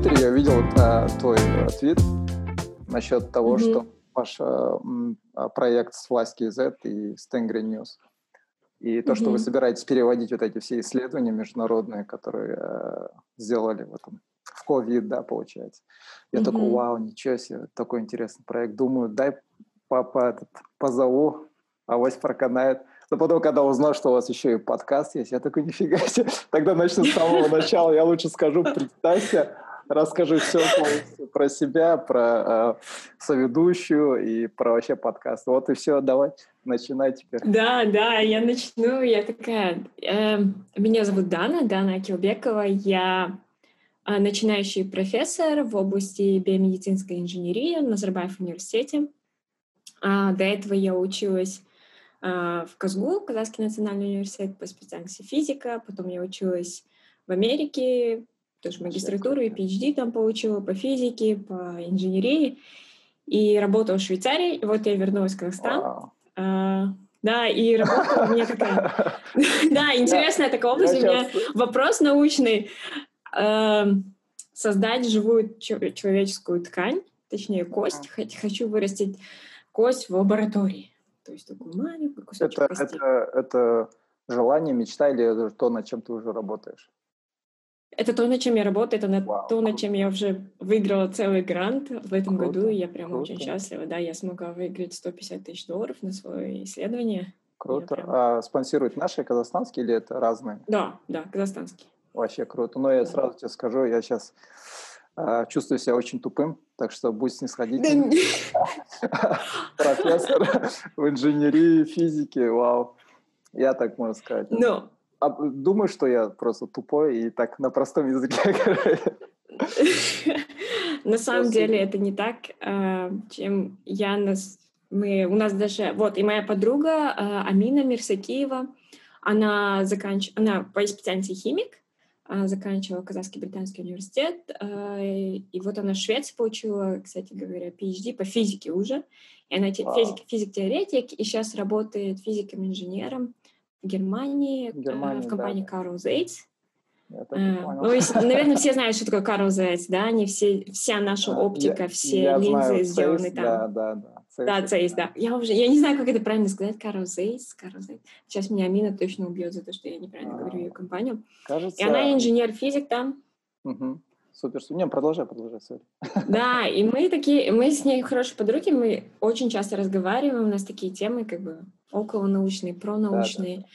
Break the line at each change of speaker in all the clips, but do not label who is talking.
Твиттере я видел а, твой а, твит насчет того, mm-hmm. что ваш а, проект с Власки Z и Stengry News. И то, mm-hmm. что вы собираетесь переводить вот эти все исследования международные, которые э, сделали в этом в COVID, да, получается. Я mm-hmm. такой, вау, ничего себе, такой интересный проект. Думаю, дай папа этот позову, авось проканает. Но потом, когда узнал, что у вас еще и подкаст есть, я такой, нифига себе, тогда начну с самого начала. Я лучше скажу, представься, расскажу все про себя, про э, соведущую и про вообще подкаст. Вот и все, давай, начинай теперь.
Да, да, я начну. Я такая... Э, меня зовут Дана, Дана Акилбекова. Я э, начинающий профессор в области биомедицинской инженерии в Назарбаев университете. А, до этого я училась в Казгу, Казахский национальный университет по специальности физика. Потом я училась в Америке, тоже магистратуру и PhD там получила по физике, по инженерии. И работала в Швейцарии. И вот я вернулась в Казахстан. Wow. А, да, и работа у меня такая... Да, интересная такая область. У меня вопрос научный. Создать живую человеческую ткань, точнее кость. Хочу вырастить кость в лаборатории. То есть такую маленькую кусочек.
Это, это желание, мечта или то, над чем ты уже работаешь?
Это то, над чем я работаю, это Вау, то, над чем я уже выиграла целый грант в этом круто, году, и я прям круто. очень счастлива. Да, я смогла выиграть 150 тысяч долларов на свое исследование.
Круто. Прям... А спонсируют наши казахстанские или это разные?
Да, да, казахстанские.
Вообще круто. Но я да. сразу тебе скажу, я сейчас э, чувствую себя очень тупым, так что будь снисходительным. Профессор в инженерии, физике, вау. Я так можно сказать.
Ну,
а, думаю, что я просто тупой и так на простом языке.
На самом деле это не так, а, чем я нас... Мы, у нас даже... Вот, и моя подруга а, Амина Мирсакиева, она, заканч... она по специальности химик, заканчивала Казахский британский университет, и вот она в Швеции получила, кстати говоря, PhD по физике уже, и она физик, физик-теоретик, и сейчас работает физиком-инженером Германии, Германии в компании да. Carl Zeiss. Я ну, наверное, все знают, что такое Carl Zeiss, да? Они все, вся наша оптика, я, все я линзы знаю, сделаны Zeiss, там. Да, да, да. Zeiss, да, Zeiss, да. Я уже, я не знаю, как это правильно сказать, Carl Zeiss, Carl Zeiss. Сейчас меня Амина точно убьет за то, что я неправильно а, говорю ее компанию. Кажется... И она инженер-физик там.
Угу. Супер, супер. Не, продолжай, продолжай, сори.
Да, и мы такие, мы с ней хорошие подруги, мы очень часто разговариваем, у нас такие темы, как бы, околонаучные, пронаучные. Да, да, да.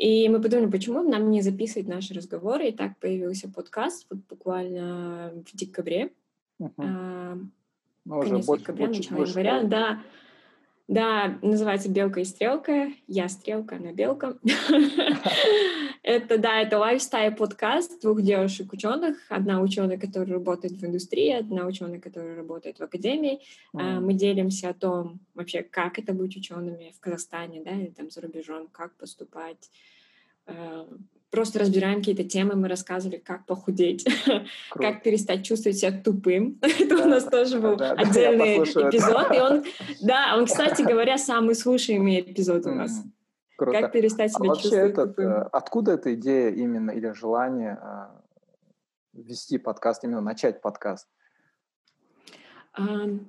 И мы подумали, почему нам не записывать наши разговоры. И так появился подкаст вот буквально в декабре. Uh-huh. А, ну, конец больше, декабря, больше, начало больше, января, да. Да, называется «Белка и стрелка». Я стрелка, она белка. Это, да, это лайфстайл подкаст двух девушек-ученых. Одна ученая, которая работает в индустрии, одна ученая, которая работает в академии. Мы делимся о том, вообще, как это быть учеными в Казахстане, да, или там за рубежом, как поступать, а, просто разбираем какие-то темы, мы рассказывали, как похудеть, как перестать чувствовать себя тупым. Это у нас тоже был отдельный эпизод. И он, да, он, кстати говоря, самый слушаемый эпизод у нас.
Круто.
Как перестать себя
а
чувствовать
этот, тупым. Э, откуда эта идея именно или желание э, вести подкаст, именно начать подкаст?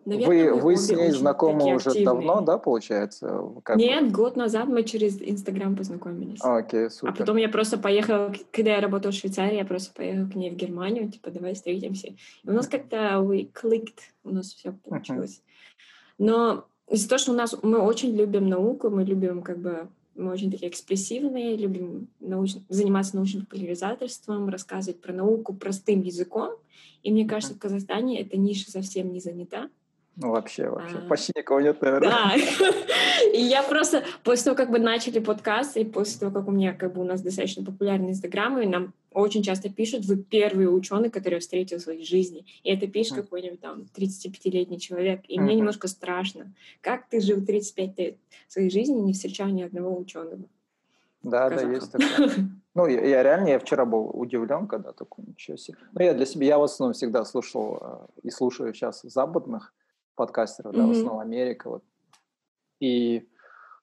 Наверное,
вы вы с ней знакомы уже активные. давно, да, получается?
Как Нет, бы? год назад мы через Инстаграм познакомились.
А, окей, супер.
А потом я просто поехала, когда я работала в Швейцарии, я просто поехала к ней в Германию, типа, давай встретимся. И у нас как-то we clicked, у нас все получилось. Но из-за того, что у нас мы очень любим науку, мы любим как бы мы очень такие экспрессивные, любим науч... заниматься научным популяризаторством, рассказывать про науку простым языком. И мне кажется, в Казахстане эта ниша совсем не занята.
Ну, вообще, вообще. А, Почти никого нет, наверное.
Да. И я просто, после того, как бы начали подкаст, и после того, как у меня, как бы, у нас достаточно популярный Инстаграм, и нам очень часто пишут, вы первый ученый, который встретил в своей жизни. И это пишет mm. какой-нибудь там 35-летний человек. И mm-hmm. мне немножко страшно. Как ты жил 35 лет своей жизни и не встречал ни одного ученого?
Да, да, есть такое. Ну, я, я реально, я вчера был удивлен, когда такой, ничего себе. Ну, я для себя, я в основном всегда слушал э, и слушаю сейчас западных подкастеров, mm-hmm. да, в основном Америка, вот. И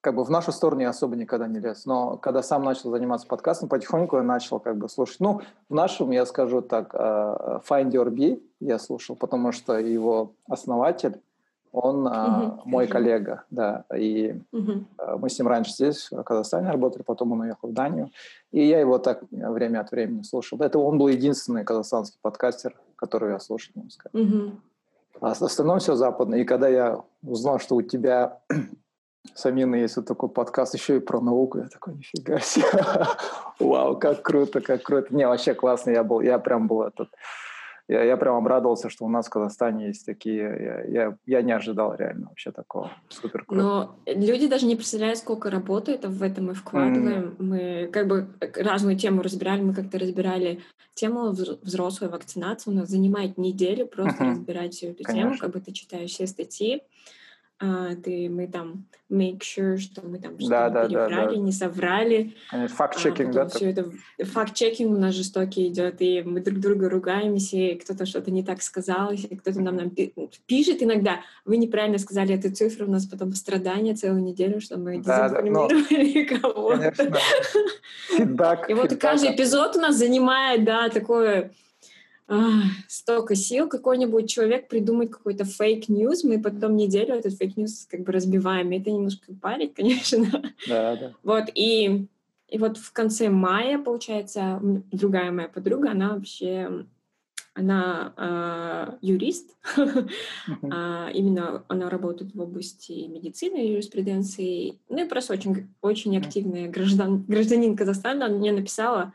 как бы в нашу сторону я особо никогда не лез. Но когда сам начал заниматься подкастом, потихоньку я начал как бы слушать. Ну, в нашем, я скажу так, э, Find Your Bee я слушал, потому что его основатель, он uh-huh. мой коллега, да, и uh-huh. мы с ним раньше здесь, в Казахстане работали, потом он уехал в Данию, и я его так время от времени слушал. Это он был единственный казахстанский подкастер, который я слушал, можно сказать. Uh-huh. А в остальном все западное. И когда я узнал, что у тебя Самина есть вот такой подкаст еще и про науку. Я такой, нифига себе. Вау, как круто, как круто. Не, вообще классно. Я был, я прям был этот... Я, я прям обрадовался, что у нас в Казахстане есть такие... Я, я, я не ожидал реально вообще такого. Супер круто.
Но люди даже не представляют, сколько работы это в этом мы вкладываем. Mm. Мы как бы разную тему разбирали. Мы как-то разбирали тему взрослой вакцинации. У нас занимает неделю просто uh-huh. разбирать всю эту Конечно. тему. Как бы ты читаешь все статьи ты, мы там make sure, что мы там что-то да, да, переврали, да, да. не соврали.
Факт-чекинг, а, да?
Все это, факт-чекинг у нас жестокий идет, и мы друг друга ругаемся, и кто-то что-то не так сказал, и кто-то нам, нам пишет иногда, вы неправильно сказали эту цифру, у нас потом страдания целую неделю, что мы да, дезинформировали да, кого-то. Фидбэк. И вот каждый эпизод у нас занимает, да, такое столько сил, какой-нибудь человек придумает какой-то fake news, мы потом неделю этот fake news как бы разбиваем. И это немножко парит, конечно.
Да, да.
Вот, и, и вот в конце мая, получается, другая моя подруга, она вообще она э, юрист, а, именно она работает в области медицины юриспруденции, ну и просто очень, очень активная граждан, гражданин Казахстана, она мне написала,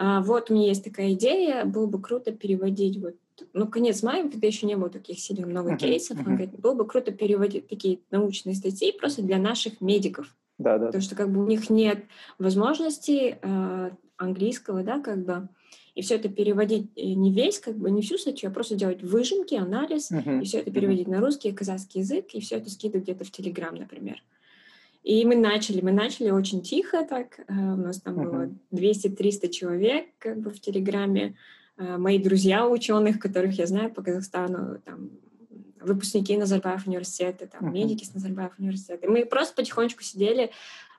вот у меня есть такая идея, было бы круто переводить вот ну, конец мая, когда еще не было таких сильно много uh-huh, кейсов, uh-huh. он говорит, было бы круто переводить такие научные статьи просто для наших медиков.
Да, да.
Потому что как бы у них нет возможности э, английского, да, как бы, и все это переводить э, не весь, как бы не всю статью, а просто делать выжимки, анализ, uh-huh, и все это переводить uh-huh. на русский, казахский язык, и все это скидывать где-то в Телеграм, например. И мы начали, мы начали очень тихо так, э, у нас там uh-huh. было 200-300 человек как бы в Телеграме, э, мои друзья ученых, которых я знаю по Казахстану, там, выпускники Назарбаев университета, там, uh-huh. медики с Назарбаев университета. Мы просто потихонечку сидели,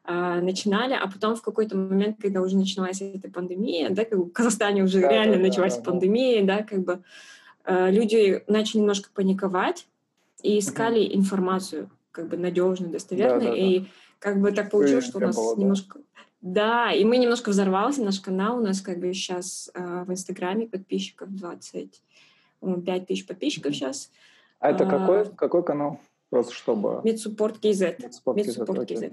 э, начинали, а потом в какой-то момент, когда уже началась эта пандемия, да, как бы в Казахстане уже да, реально да, началась да, пандемия, да, как бы люди начали немножко паниковать и искали uh-huh. информацию как бы надежно, достоверно. Да, да, и да. как бы так получилось, что у нас было, немножко... Да. и мы немножко взорвался, наш канал, у нас как бы сейчас э, в Инстаграме подписчиков 25 тысяч подписчиков сейчас.
А это а, какой, какой канал? Просто чтобы...
Медсуппорт КЗ. Медсуппорт КЗ.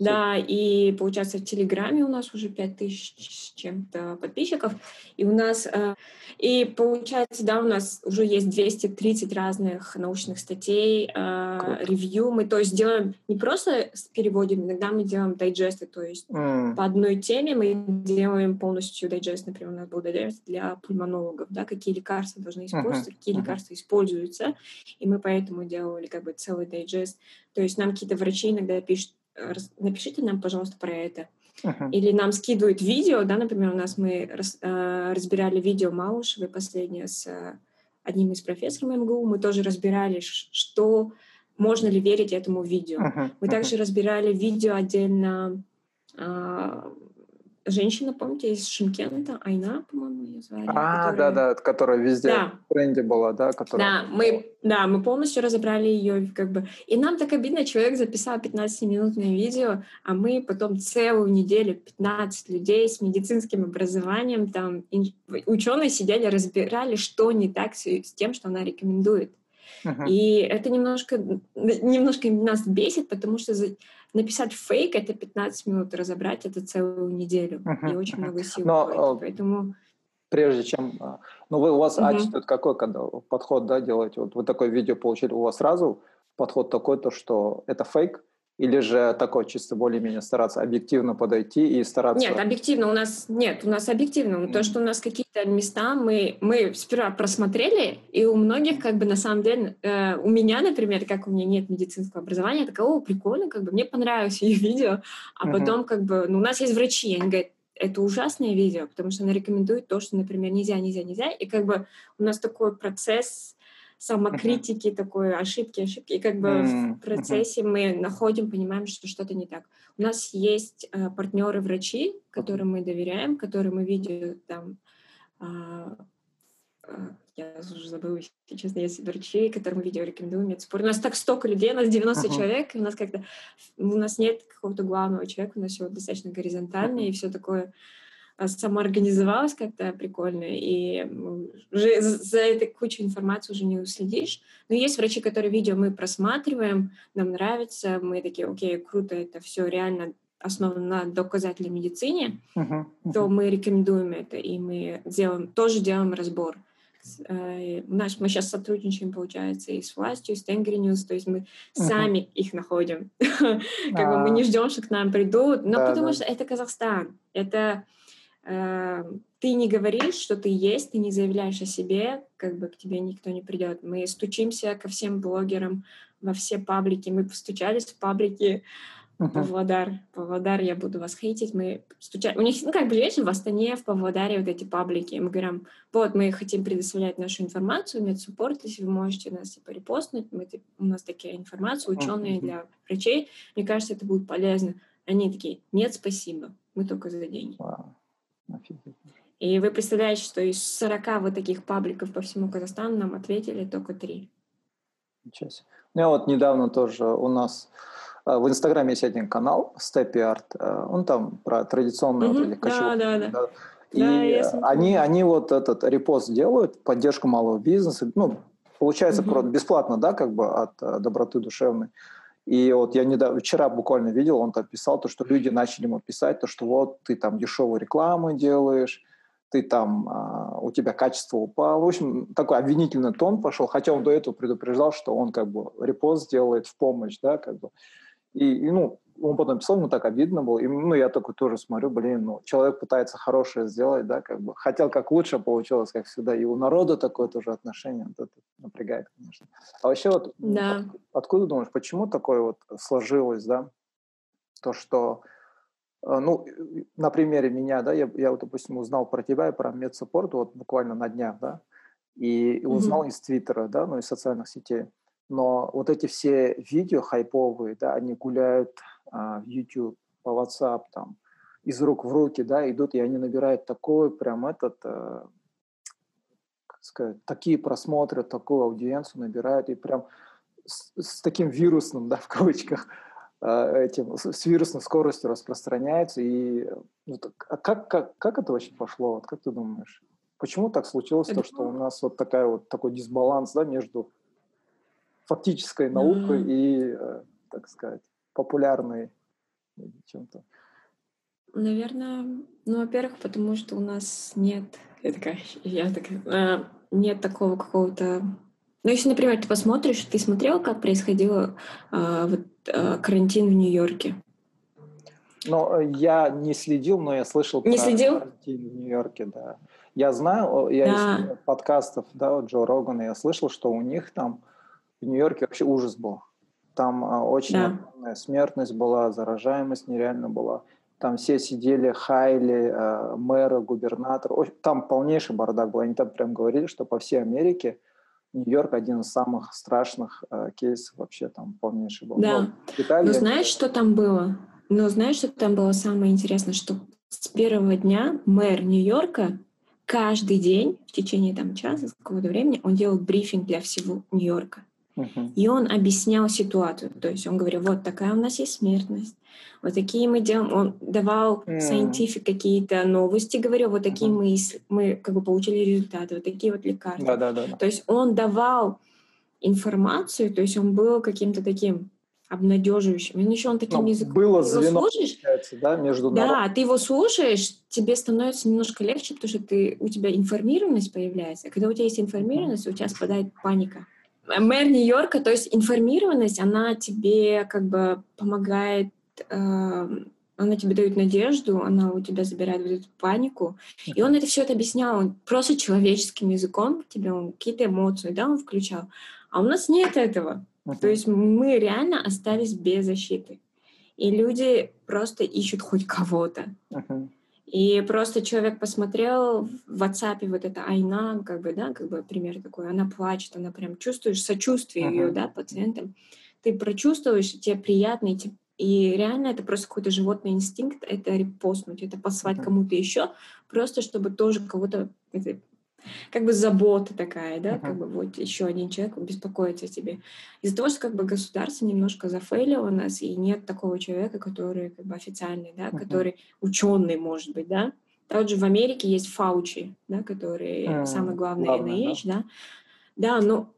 Да, и получается в Телеграме у нас уже 5000 с чем-то подписчиков. И у нас, э, и получается, да, у нас уже есть 230 разных научных статей, э, ревью. Мы, то есть, делаем не просто переводим, иногда мы делаем дайджесты, то есть mm. по одной теме мы делаем полностью дайджест. Например, у нас был дайджест для пульмонологов, да, какие лекарства должны использоваться, uh-huh. какие uh-huh. лекарства используются. И мы поэтому делали как бы целый дайджест. То есть нам какие-то врачи иногда пишут, напишите нам, пожалуйста, про это. Uh-huh. Или нам скидывают видео, да, например, у нас мы раз, э, разбирали видео Малышевой последнее с э, одним из профессоров МГУ, мы тоже разбирали, что можно ли верить этому видео. Uh-huh. Мы uh-huh. также разбирали видео отдельно э, женщина, помните, из Шимкента, Айна, по-моему, ее звали.
А, которая... да, да, которая везде да. в тренде была, да? Которая...
Да, мы, да, мы полностью разобрали ее, как бы. И нам так обидно, человек записал 15-минутное видео, а мы потом целую неделю, 15 людей с медицинским образованием, там, ученые сидели, разбирали, что не так с, с тем, что она рекомендует. Uh-huh. И это немножко, немножко нас бесит, потому что написать фейк — это 15 минут, разобрать — это целую неделю. Uh-huh. И очень uh-huh. много сил Но, уходит, э, поэтому...
Прежде чем... Э, ну, вы у вас uh-huh. ачтет какой когда подход, да, делаете? Вот вы такое видео получили, у вас сразу подход такой, то, что это фейк, или же такой чисто более-менее стараться объективно подойти и стараться...
Нет, объективно у нас... Нет, у нас объективно. Mm. То, что у нас какие-то места мы, мы сперва просмотрели, и у многих как бы на самом деле... Э, у меня, например, как у меня нет медицинского образования, такого прикольно, как бы мне понравилось ее видео, а mm-hmm. потом как бы... Ну, у нас есть врачи, они говорят, это ужасное видео, потому что она рекомендует то, что, например, нельзя, нельзя, нельзя. И как бы у нас такой процесс самокритики uh-huh. такой, ошибки, ошибки. И как бы uh-huh. в процессе мы находим, понимаем, что что-то не так. У нас есть э, партнеры-врачи, которым мы доверяем, которые мы видим там э, я уже забыла, если честно, есть врачи, которым видео рекомендую медспорт. У нас так столько людей, у нас 90 uh-huh. человек, и у нас как-то у нас нет какого-то главного человека, у нас все достаточно горизонтально, uh-huh. и все такое а, самоорганизовалось как-то прикольно, и уже за этой кучей информации уже не уследишь. Но есть врачи, которые видео мы просматриваем, нам нравится, мы такие, окей, круто, это все реально основано на доказательной медицине, uh-huh, uh-huh. то мы рекомендуем это, и мы делаем, тоже делаем разбор. Э, наш, мы сейчас сотрудничаем, получается, и с властью, и с Тенгри News, то есть мы uh-huh. сами их находим. как бы мы не ждем, что к нам придут, но потому что это Казахстан. Это ты не говоришь, что ты есть, ты не заявляешь о себе, как бы к тебе никто не придет. Мы стучимся ко всем блогерам во все паблики. Мы постучались в паблики Uh-huh. Павлодар. Павлодар, я буду вас хейтить. Мы стучали. У них, ну, как бы, видишь, в Астане, в Павлодаре вот эти паблики. Мы говорим, вот, мы хотим предоставлять нашу информацию, медсуппорт, если вы можете нас, типа, репостнуть. Мы, типа, у нас такая информация, ученые uh-huh. для врачей. Мне кажется, это будет полезно. Они такие, нет, спасибо. Мы только за деньги. Wow. И вы представляете, что из 40 вот таких пабликов по всему Казахстану нам ответили только три.
Ничего себе. Ну, я вот недавно тоже у нас Э, в Инстаграме есть один канал Steppy Art, э, он там про традиционные mm-hmm. вот
да, да, да. да.
И да, они, они вот этот репост делают, поддержку малого бизнеса, ну, получается mm-hmm. бесплатно, да, как бы от э, доброты душевной. И вот я недавно, вчера буквально видел, он там писал, то, что люди начали ему писать, то, что вот ты там дешевую рекламу делаешь, ты там, а, у тебя качество упало. В общем, такой обвинительный тон пошел, хотя он до этого предупреждал, что он как бы репост сделает в помощь, да, как бы. И, и ну, он потом писал, ему так обидно было. И, ну, я такой тоже смотрю, блин, ну, человек пытается хорошее сделать, да, как бы. Хотел как лучше, получилось, как всегда. И у народа такое тоже отношение. Вот это напрягает, конечно. А вообще вот
да. от,
откуда думаешь, почему такое вот сложилось, да? То, что э, ну, на примере меня, да, я, я вот, допустим, узнал про тебя и про медсаппорт вот буквально на днях, да, и узнал mm-hmm. из Твиттера, да, ну, из социальных сетей но вот эти все видео хайповые, да, они гуляют а, в YouTube, по WhatsApp, там, из рук в руки, да, идут, и они набирают такой прям этот, а, как сказать, такие просмотры, такую аудиенцию набирают, и прям с, с таким вирусным, да, в кавычках, а, этим, с вирусной скоростью распространяется, и вот, а как, как, как это вообще пошло, вот, как ты думаешь? Почему так случилось, то, что у нас вот такая вот такой дисбаланс, да, между фактической наукой mm-hmm. и, э, так сказать, популярной чем-то?
Наверное, ну, во-первых, потому что у нас нет, я такая, я такая, э, нет такого какого-то ну, если, например, ты посмотришь, ты смотрел, как происходил э, вот, э, карантин в Нью-Йорке?
Ну, э, я не следил, но я слышал
не про следил?
карантин в Нью-Йорке, да. Я знаю, я да. из подкастов, да, Джо Рогана, я слышал, что у них там в Нью-Йорке вообще ужас был. Там а, очень да. огромная смертность была, заражаемость нереально была. Там все сидели, хайли, э, мэра, губернатор. Там полнейший бардак был. Они там прям говорили, что по всей Америке Нью-Йорк один из самых страшных э, кейсов вообще там полнейший был.
Да. Но, Италия... Но знаешь, что там было? Но знаешь, что там было самое интересное, что с первого дня мэр Нью-Йорка каждый день в течение там часа, какого-то времени, он делал брифинг для всего Нью-Йорка. И он объяснял ситуацию. То есть он говорил, вот такая у нас есть смертность, вот такие мы делаем. Он давал mm. scientific какие-то новости, говорил, вот такие мы, мы как бы получили результаты, вот такие вот лекарства.
Да, да, да.
То есть он давал информацию, то есть он был каким-то таким обнадеживающим. И еще он таким
ну,
языком.
Было звено, да, между
Да, народом. ты его слушаешь, тебе становится немножко легче, потому что ты, у тебя информированность появляется. А когда у тебя есть информированность, у тебя спадает паника мэр Нью-Йорка, то есть информированность, она тебе как бы помогает, э, она тебе дает надежду, она у тебя забирает вот эту панику. И он это все это объяснял, он просто человеческим языком тебе, он какие-то эмоции, да, он включал. А у нас нет этого. Uh-huh. То есть мы реально остались без защиты. И люди просто ищут хоть кого-то.
Uh-huh.
И просто человек посмотрел в WhatsApp вот это Айна, как бы, да, как бы пример такой, она плачет, она прям чувствуешь сочувствие uh-huh. ее, да, пациентам. Ты прочувствуешь, тебе приятно, и, и реально это просто какой-то животный инстинкт, это репостнуть, это послать uh-huh. кому-то еще, просто чтобы тоже кого-то это, как бы забота такая, да, uh-huh. как бы вот еще один человек беспокоится о тебе. Из-за того, что как бы государство немножко зафейлило нас, и нет такого человека, который как бы официальный, да, uh-huh. который ученый, может быть, да. Также в Америке есть Фаучи, да, который uh-huh. самый главный Главное, NIH, да. да. Да, но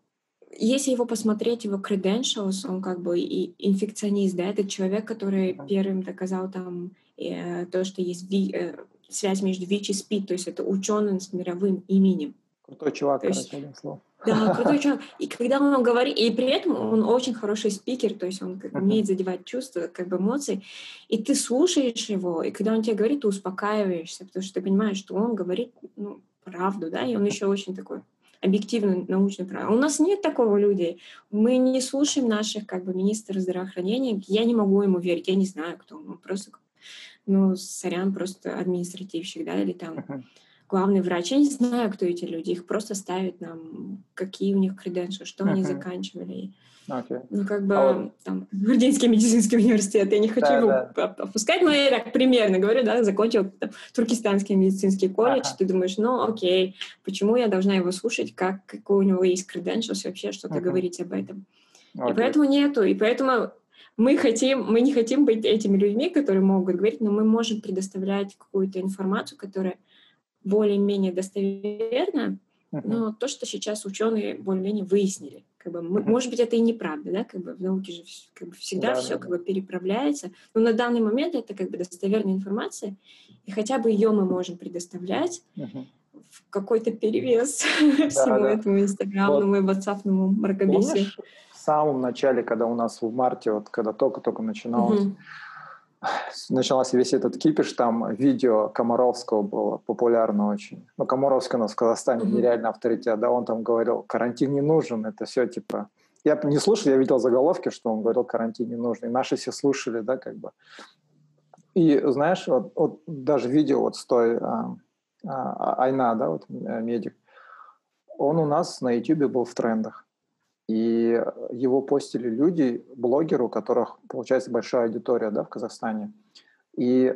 если его посмотреть, его credentials, он как бы и инфекционист, да, это человек, который первым доказал там э, то, что есть ви, э, связь между ВИЧ и СПИД, то есть это ученый с мировым именем.
Крутой чувак,
то
есть, одним словом.
Да, крутой чувак. И когда он говорит, и при этом он очень хороший спикер, то есть он как, умеет задевать чувства, как бы эмоции, и ты слушаешь его, и когда он тебе говорит, ты успокаиваешься, потому что ты понимаешь, что он говорит ну, правду, да, и он еще очень такой объективно научно правильно. У нас нет такого людей. Мы не слушаем наших как бы министров здравоохранения. Я не могу ему верить, я не знаю, кто он. Просто ну, сорян, просто административщик, да, или там uh-huh. главный врач. Я не знаю, кто эти люди. Их просто ставят нам, какие у них креденции, что uh-huh. они заканчивали.
Okay.
Ну, как бы, а вот... там, Гвардейский медицинский университет, я не хочу да, его да. опускать, но я так примерно говорю, да, закончил там, Туркестанский медицинский колледж, ага. ты думаешь, ну, окей, почему я должна его слушать, как, какой у него есть credentials вообще что-то ага. говорить об этом. Okay. И поэтому нету, и поэтому мы хотим, мы не хотим быть этими людьми, которые могут говорить, но мы можем предоставлять какую-то информацию, которая более-менее достоверна, uh-huh. но то, что сейчас ученые более-менее выяснили. Как бы, мы, uh-huh. Может быть, это и неправда, да, как бы в науке же как бы всегда да, все да, как бы переправляется, но на данный момент это как бы достоверная информация, и хотя бы ее мы можем предоставлять uh-huh. в какой-то перевес да, всему да. этому инстаграмному вот. и ватсапному мракобесию
самом начале, когда у нас в марте, вот когда только-только начиналось, mm-hmm. начался весь этот кипиш, там видео Комаровского было популярно очень. Ну, Комаровский у нас в Казахстане mm-hmm. нереально авторитет, да, он там говорил, карантин не нужен, это все типа... Я не слушал, я видел заголовки, что он говорил, карантин не нужен, и наши все слушали, да, как бы. И знаешь, вот, вот даже видео вот с той а, а, Айна, да, вот э, медик, он у нас на YouTube был в трендах. И его постили люди, блогеры, у которых, получается, большая аудитория да, в Казахстане. И,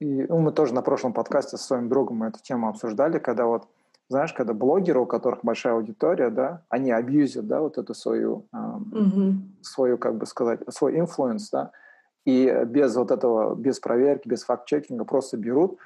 и ну, мы тоже на прошлом подкасте со своим другом мы эту тему обсуждали, когда вот, знаешь, когда блогеры, у которых большая аудитория, да, они абьюзят, да, вот эту свою, эм, mm-hmm. свою, как бы сказать, свой influence, да, и без вот этого, без проверки, без факт-чекинга просто берут,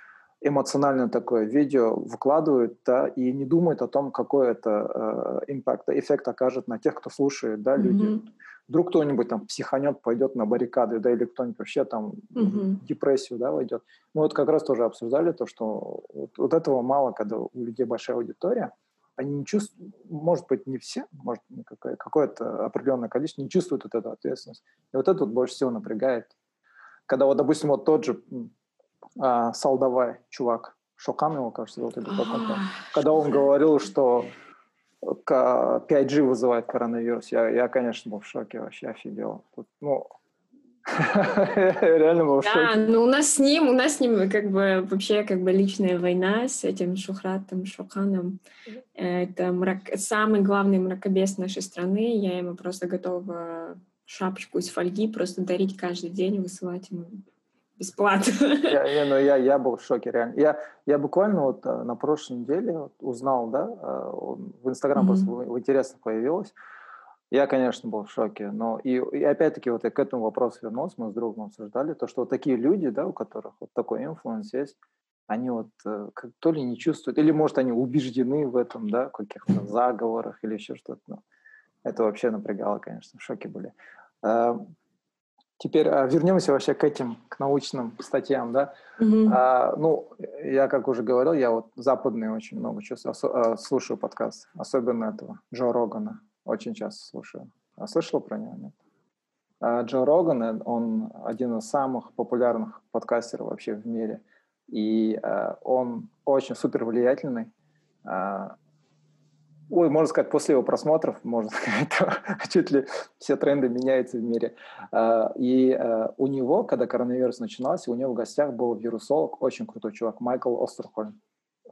эмоционально такое видео выкладывают, да, и не думают о том, какой это э, импакт, эффект окажет на тех, кто слушает, да, люди. Mm-hmm. Вдруг кто-нибудь там психанет, пойдет на баррикады, да, или кто-нибудь вообще там mm-hmm. в депрессию, да, войдет. Мы вот как раз тоже обсуждали то, что вот, вот этого мало, когда у людей большая аудитория, они не чувствуют, может быть, не все, может, какое- какое-то определенное количество не чувствуют вот эту ответственность. И вот это вот больше всего напрягает. Когда вот, допустим, вот тот же а, Салдавай, чувак, Шокан его, кажется, зовут, или как он там, когда он говорил, что 5G вызывает коронавирус, я, я, конечно, был в шоке, вообще офигел. Тут, ну, Реально был в шоке.
Да, ну у нас с ним, у нас с ним как бы вообще как бы личная война с этим Шухратом, Шоханом. Это мрак... самый главный мракобес нашей страны. Я ему просто готова шапочку из фольги просто дарить каждый день, высылать ему бесплатно.
Я, я, ну, я, я был в шоке, реально. Я, я буквально вот э, на прошлой неделе вот узнал, да, э, в Инстаграм mm-hmm. просто в, интересно появилось. Я, конечно, был в шоке. Но и, и опять-таки вот я к этому вопросу вернулся, мы с другом обсуждали, то, что вот такие люди, да, у которых вот такой influence есть, они вот э, как, то ли не чувствуют, или, может, они убеждены в этом, да, каких-то заговорах или еще что-то. Ну, это вообще напрягало, конечно, в шоке были. Теперь а, вернемся вообще к этим, к научным статьям, да. Mm-hmm. А, ну, я, как уже говорил, я вот западные очень много чувствую, а, слушаю подкаст, особенно этого, Джо Рогана, очень часто слушаю. А слышал про него, нет? А, Джо Роган, э, он один из самых популярных подкастеров вообще в мире, и а, он очень супер влиятельный, а, ой, можно сказать, после его просмотров, можно сказать, чуть ли все тренды меняются в мире. А, и а, у него, когда коронавирус начинался, у него в гостях был вирусолог, очень крутой чувак, Майкл Остерхольм.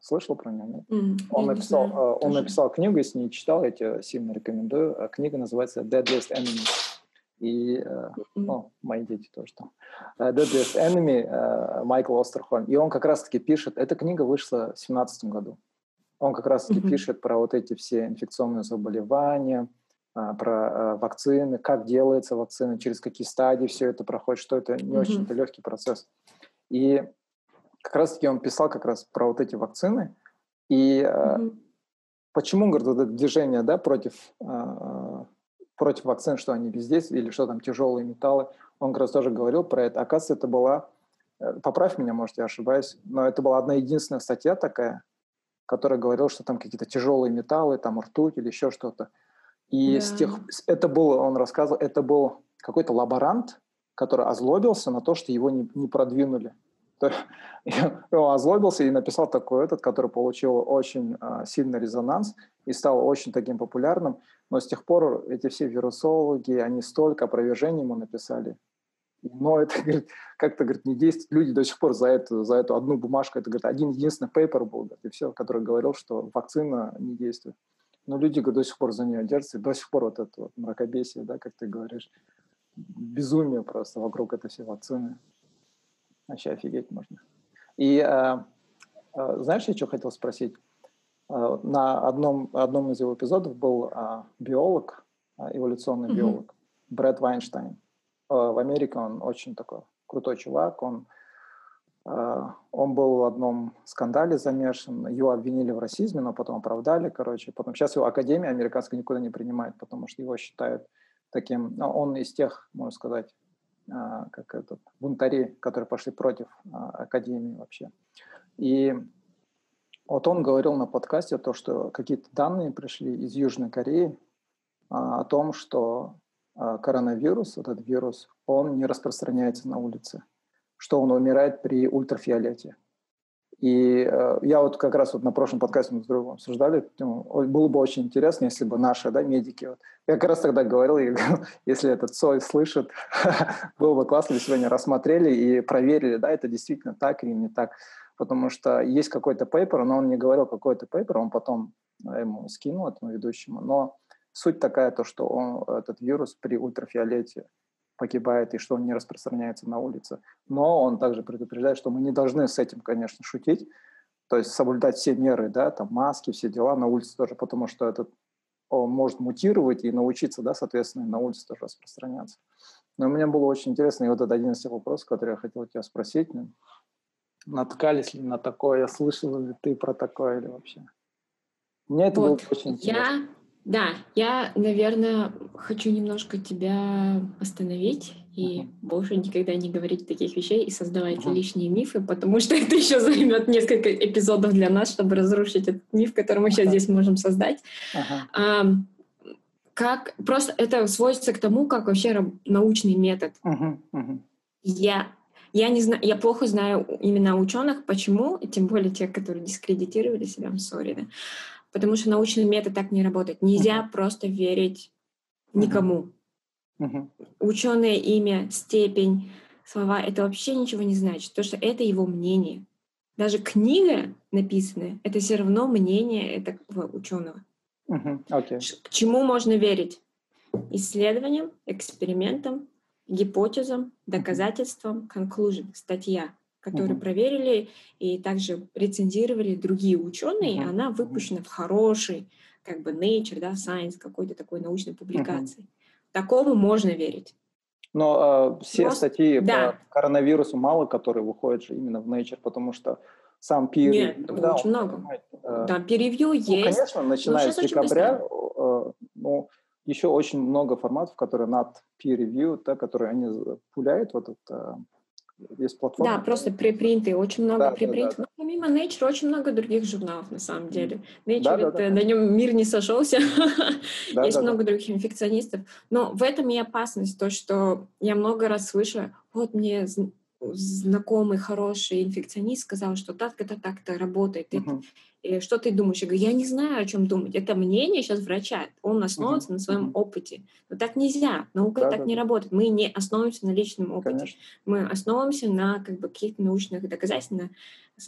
Слышал про него? Mm, он, написал, а, он написал книгу, если не читал, я тебе сильно рекомендую. Книга называется «Deadliest Enemy». И mm-hmm. ну, мои дети тоже там. «Deadliest Enemy» Майкл Остерхольм. И он как раз-таки пишет, эта книга вышла в 2017 году. Он как раз-таки mm-hmm. пишет про вот эти все инфекционные заболевания, а, про а, вакцины, как делается вакцина, через какие стадии все это проходит, что это не mm-hmm. очень-то легкий процесс. И как раз-таки он писал как раз про вот эти вакцины. И mm-hmm. почему, говорит, вот это движение да, против, против вакцин, что они бездействуют, или что там тяжелые металлы, он как раз тоже говорил про это. Оказывается, это была, э, поправь меня, может, я ошибаюсь, но это была одна единственная статья такая, который говорил, что там какие-то тяжелые металлы, там ртуть или еще что-то. И да. с тех, это было, он рассказывал, это был какой-то лаборант, который озлобился на то, что его не, не продвинули. Он озлобился и написал такой этот, который получил очень а, сильный резонанс и стал очень таким популярным. Но с тех пор эти все вирусологи, они столько опровержений ему написали, но это, говорит, как-то, говорит, не действует. Люди до сих пор за эту, за эту одну бумажку, это, говорит, один единственный пейпер был, говорит, и все, который говорил, что вакцина не действует. Но люди говорит, до сих пор за нее держатся, и до сих пор вот это вот мракобесие, да, как ты говоришь, безумие просто вокруг этой всей вакцины. Вообще офигеть можно. И а, а, знаешь, я что хотел спросить? А, на одном, одном из его эпизодов был а, биолог, а, эволюционный mm-hmm. биолог, Брэд Вайнштейн. Э, в Америке он очень такой крутой чувак, он, э, он был в одном скандале замешан, его обвинили в расизме, но потом оправдали, короче. Потом сейчас его академия американская никуда не принимает, потому что его считают таким, ну, он из тех, можно сказать, э, как этот, бунтарей, которые пошли против академии вообще. И вот он говорил на подкасте то, что какие-то данные пришли из Южной Кореи о том, что коронавирус, этот вирус, он не распространяется на улице, что он умирает при ультрафиолете. И э, я вот как раз вот на прошлом подкасте мы с другом обсуждали, ну, было бы очень интересно, если бы наши да, медики, вот, я как раз тогда говорил, я говорил если этот Цой слышит, было бы классно, если бы они рассмотрели и проверили, да, это действительно так или не так. Потому что есть какой-то пейпер, но он не говорил какой-то пейпер, он потом ему скинул этому ведущему, но Суть такая, то, что он, этот вирус при ультрафиолете погибает и что он не распространяется на улице. Но он также предупреждает, что мы не должны с этим, конечно, шутить, то есть соблюдать все меры, да, там маски, все дела на улице тоже, потому что этот он может мутировать и научиться, да, соответственно, на улице тоже распространяться. Но мне было очень интересно, и вот это один из тех вопросов, который я хотел тебя спросить, наткались ли на такое, слышал ли ты про такое или вообще? Мне это вот, было очень интересно.
Я да, я, наверное, хочу немножко тебя остановить и uh-huh. больше никогда не говорить таких вещей и создавать uh-huh. лишние мифы, потому что это еще займет несколько эпизодов для нас, чтобы разрушить этот миф, который мы сейчас uh-huh. здесь можем создать. А, как просто это сводится к тому, как вообще научный метод. Я я не знаю, я плохо знаю имена ученых, почему, тем более тех, которые дискредитировали себя, сори, да. Потому что научный метод так не работает. Нельзя uh-huh. просто верить никому. Uh-huh. Ученое имя, степень, слова это вообще ничего не значит, потому что это его мнение. Даже книга написанная, это все равно мнение этого ученого. Uh-huh. Okay. К чему можно верить? Исследованиям, экспериментам, гипотезам, доказательствам, conclusion, статья которую uh-huh. проверили и также рецензировали другие ученые, uh-huh. она выпущена в хорошей, как бы Nature, да, Science, какой-то такой научной публикации. Uh-huh. Такому можно верить.
Но э, все Просто, статьи да. по коронавирусу мало, которые выходят же именно в Nature, потому что сам peer
Нет, да, очень много. Э, да, review ну, есть.
Конечно, начиная с декабря, э, ну, еще очень много форматов, которые над peer review, да, которые они пуляют в этот э, есть платформа.
Да, просто препринты, очень много да, препринтов. Да, да. Но помимо Nature очень много других журналов на самом деле. Nature, да, это, да, да. на нем мир не сошелся. Да, есть да, много да. других инфекционистов. Но в этом и опасность, то, что я много раз слышу, вот мне знакомый хороший инфекционист сказал, что так-то так-то работает. Uh-huh. и что ты думаешь? Я говорю, я не знаю, о чем думать. Это мнение сейчас врача. Он основывается uh-huh. на своем uh-huh. опыте. Но так нельзя. Наука да, так да, не да. работает. Мы не основываемся на личном опыте. Конечно. Мы основываемся на как бы, каких-то научных доказательствах,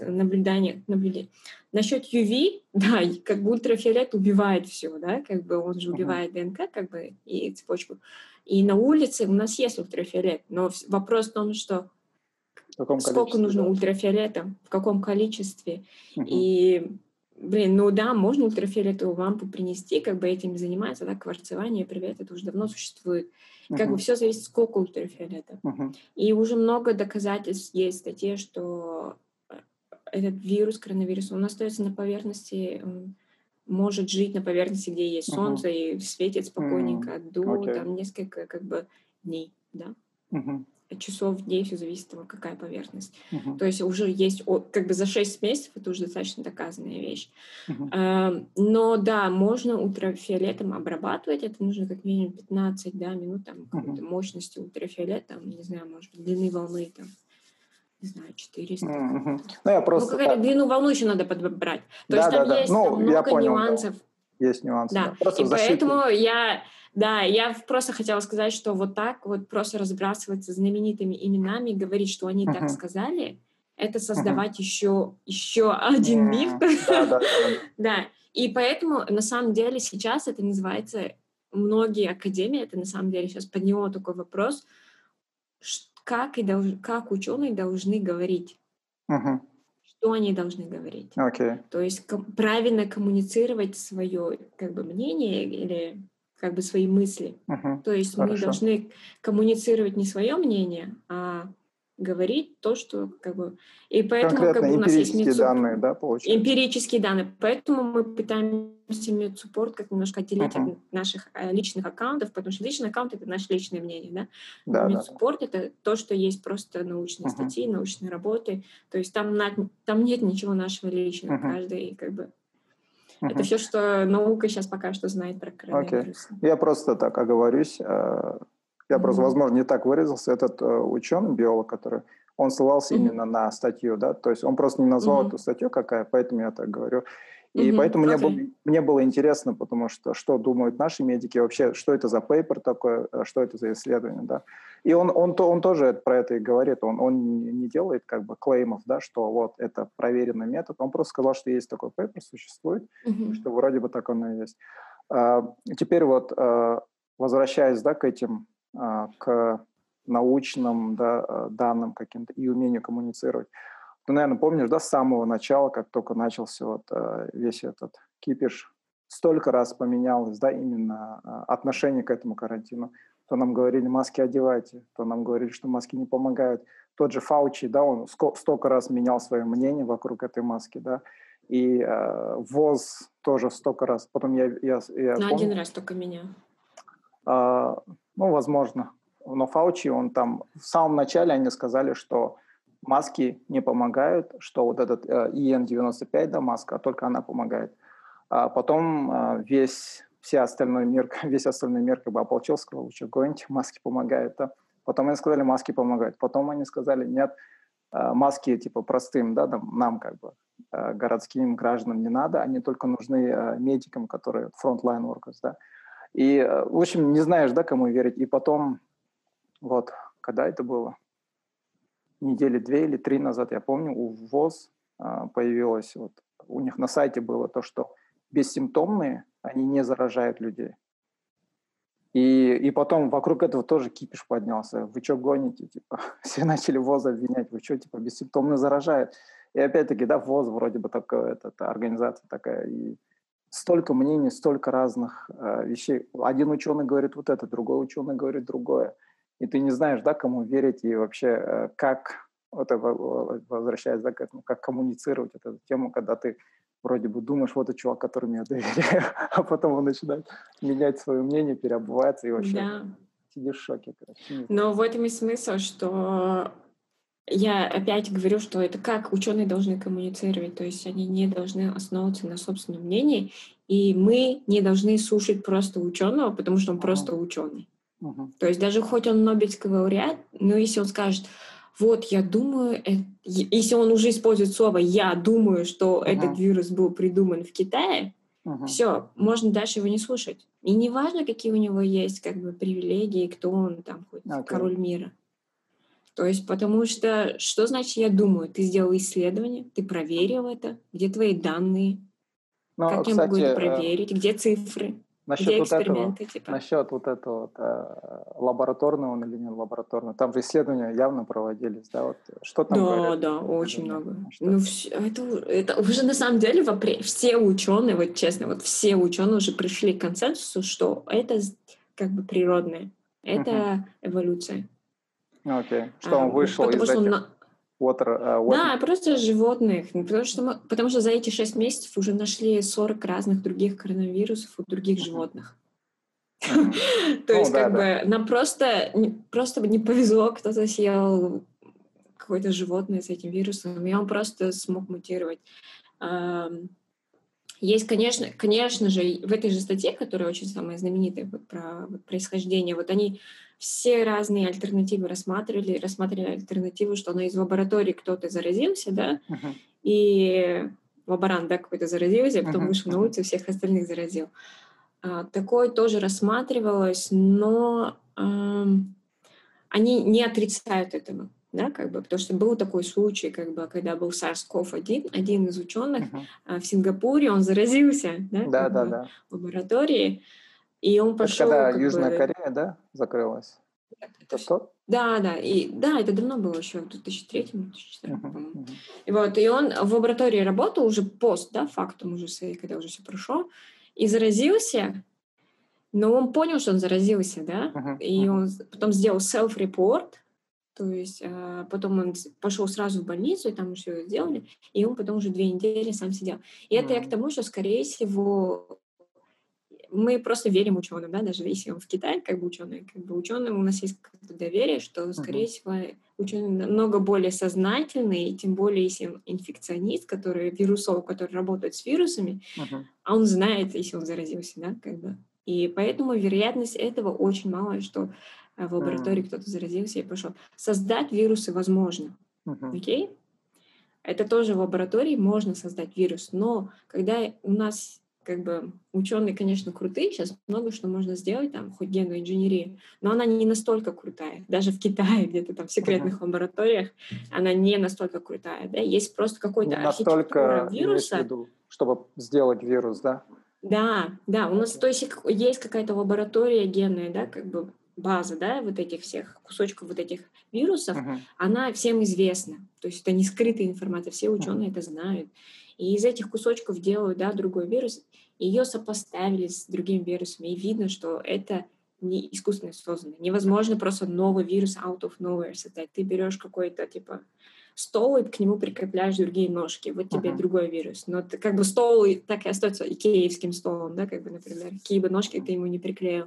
наблюданиях. Наблюдениях. Насчет UV, да, как бы ультрафиолет убивает все, да, как бы он же убивает uh-huh. ДНК, как бы, и цепочку. И на улице у нас есть ультрафиолет, но вопрос в том, что сколько нужно ультрафиолета, в каком количестве. Uh-huh. И, блин, ну да, можно ультрафиолетовую лампу принести, как бы этим заниматься, да, кварцевание, привет, это уже давно существует. Uh-huh. Как бы все зависит, сколько ультрафиолета. Uh-huh. И уже много доказательств есть статьи, что э, этот вирус, коронавирус, он остается на поверхности, может жить на поверхности, где есть uh-huh. солнце и светит спокойненько uh-huh. до okay. там несколько как бы дней, да. Uh-huh часов, дней, все зависит от того, какая поверхность. Uh-huh. То есть уже есть, как бы за 6 месяцев это уже достаточно доказанная вещь. Uh-huh. но да, можно ультрафиолетом обрабатывать, это нужно как минимум 15 да, минут там, uh-huh. мощности ультрафиолета, там, не знаю, может быть, длины волны там, не знаю, 400. Mm-hmm. Ну, я просто... Ну, какая-то длину волну еще надо подобрать. То да, есть там да, есть ну, много понял, нюансов.
Да. Есть нюансы.
Да, да. и поэтому я да, я просто хотела сказать, что вот так вот просто разбрасываться знаменитыми именами, говорить, что они так сказали, это создавать еще, еще один миф. Да, и поэтому на самом деле сейчас это называется, многие академии, это на самом деле сейчас подняло такой вопрос, как, и долж, как ученые должны говорить. Uh-huh что они должны говорить.
Okay.
То есть ком- правильно коммуницировать свое как бы мнение или как бы свои мысли. Uh-huh. То есть Хорошо. мы должны коммуницировать не свое мнение, а говорить то, что как бы... И поэтому
Конкретно
как бы,
у нас есть медсуп... данные, да,
получается? Эмпирические данные. Поэтому мы пытаемся медсуппорт как немножко отделить uh-huh. от наших э, личных аккаунтов, потому что личный аккаунт — это наше личное мнение, да? да медсуппорт да. — это то, что есть просто научные uh-huh. статьи, научные работы. То есть там, на... там нет ничего нашего личного. Uh-huh. Каждый как бы это все, что наука сейчас пока что знает про коронавирус.
Okay. Я просто так оговорюсь. Э, я просто, возможно, не так выразился. Этот э, ученый, биолог, который, он ссылался именно на статью, да, то есть он просто не назвал эту статью какая, поэтому я так говорю. И mm-hmm. поэтому okay. мне, было, мне было интересно, потому что что думают наши медики вообще, что это за пейпер такое, э, что это за исследование, да. И он, он, он, он тоже про это и говорит, он, он не делает как бы клеймов, да, что вот это проверенный метод, он просто сказал, что есть такой пейпер, существует, mm-hmm. что вроде бы так оно и есть. А, теперь вот, а, возвращаясь, да, к этим, а, к научным да, а, данным каким-то и умению коммуницировать, ты, наверное, помнишь, да, с самого начала, как только начался вот э, весь этот кипиш, столько раз поменялось, да, именно э, отношение к этому карантину. То нам говорили, маски одевайте, то нам говорили, что маски не помогают. Тот же Фаучи, да, он столько раз менял свое мнение вокруг этой маски, да, и э, ВОЗ тоже столько раз. Потом я, я, я
ну, один раз только меня.
Э, ну, возможно. Но Фаучи, он там в самом начале они сказали, что маски не помогают, что вот этот э, EN95, да, маска, только она помогает. А потом э, весь, все остальной мир, весь остальной мир как бы ополчился, сказал, что гоните, маски помогают. Да? Потом они сказали, маски помогают. Потом они сказали, нет, э, маски типа простым, да, нам как бы городским гражданам не надо, они только нужны медикам, которые frontline workers, да. И, в общем, не знаешь, да, кому верить. И потом, вот, когда это было? Недели две или три назад, я помню, у ВОЗ а, появилось, вот, у них на сайте было то, что бессимптомные, они не заражают людей. И, и потом вокруг этого тоже кипиш поднялся. Вы что гоните? Типа, все начали ВОЗ обвинять. Вы что, типа, бессимптомно заражает? И опять-таки, да, ВОЗ вроде бы такая, это, это организация такая. И столько мнений, столько разных э, вещей. Один ученый говорит вот это, другой ученый говорит другое и ты не знаешь, да, кому верить и вообще э, как, это возвращаясь, да, как, как коммуницировать эту тему, когда ты вроде бы думаешь, вот это чувак, которому я доверяю, а потом он начинает менять свое мнение, переобувается и вообще да. сидишь в шоке. Короче.
Но в этом и смысл, что я опять говорю, что это как ученые должны коммуницировать, то есть они не должны основываться на собственном мнении, и мы не должны слушать просто ученого, потому что он просто ученый. Uh-huh. То есть даже хоть он Нобелевский лауреат, но если он скажет, вот, я думаю, если он уже использует слово «я думаю», что uh-huh. этот вирус был придуман в Китае, uh-huh. все, можно дальше его не слушать. И неважно, какие у него есть как бы привилегии, кто он там, хоть okay. король мира. То есть, потому что, что значит «я думаю»? Ты сделал исследование, ты проверил это, где твои данные, Но, как кстати, я могу это э, проверить, где цифры?
Насчет
Где
вот этого, типа? насчет вот этого вот, э, лабораторного он или не лабораторного, там же исследования явно проводились, да, вот что там
Да, говорят? да, очень много. Что? Ну, это, это уже на самом деле в апреле все ученые, вот честно, вот все ученые уже пришли к консенсусу, что это как бы природное, это uh-huh. эволюция.
Окей, okay. что он а, вышел из этих... Он
Water, uh, water. Да, просто животных. Потому что, мы, потому что за эти шесть месяцев уже нашли 40 разных других коронавирусов у других животных. То есть, как бы, нам просто, просто не повезло, кто-то съел какое-то животное с этим вирусом, и он просто смог мутировать. Есть, конечно, конечно же, в этой же статье, которая очень самая знаменитая вот, про вот, происхождение, вот они все разные альтернативы рассматривали, рассматривали альтернативу, что она из лаборатории кто-то заразился, да, uh-huh. и лаборант, да, какой-то заразился, а потом uh-huh. вышел на улицу, всех остальных заразил. А, такое тоже рассматривалось, но а, они не отрицают этого, да, как бы, потому что был такой случай, как бы, когда был SARS-CoV-1, один из ученых uh-huh. в Сингапуре, он заразился, да, да, да, да. в лаборатории, и он пошел...
Это когда Южная бы... Корея, да, закрылась?
Это что? Да, да, и да, это давно было еще, в 2003-2004, uh-huh, uh-huh. И вот, и он в лаборатории работал уже пост, да, фактум уже, когда уже все прошло, и заразился, но он понял, что он заразился, да, uh-huh, и он потом сделал self-report, то есть а, потом он пошел сразу в больницу, и там все сделали, и он потом уже две недели сам сидел. И это я к тому, что, скорее всего, мы просто верим ученым, да, даже если он в Китае, как бы ученые, как бы ученым у нас есть доверие, что, скорее uh-huh. всего, ученые намного более сознательные, и тем более, если он инфекционист, который вирусолог, который работает с вирусами, uh-huh. а он знает, если он заразился, да, как бы. И поэтому вероятность этого очень малая, что э, в лаборатории uh-huh. кто-то заразился и пошел. Создать вирусы возможно, окей? Uh-huh. Okay? Это тоже в лаборатории можно создать вирус, но когда у нас как бы ученые, конечно, крутые, сейчас много что можно сделать, там, хоть генную инженерию, но она не настолько крутая. Даже в Китае, где-то там в секретных uh-huh. лабораториях, она не настолько крутая, да, есть просто какой-то
не архитектура вируса. Виду, чтобы сделать вирус, да?
Да, да, у нас, то есть, есть какая-то лаборатория генная, да, как бы база, да, вот этих всех кусочков вот этих вирусов, uh-huh. она всем известна. То есть это не скрытая информация, все ученые uh-huh. это знают. И из этих кусочков делают, да, другой вирус. Ее сопоставили с другим вирусом, и видно, что это не искусственно создано. Невозможно просто новый вирус out of nowhere создать. Ты берешь какой-то, типа, стол и к нему прикрепляешь другие ножки. Вот тебе uh-huh. другой вирус. Но ты, как бы стол так и остается икеевским столом, да, как бы, например. Какие бы ножки ты ему не приклеил.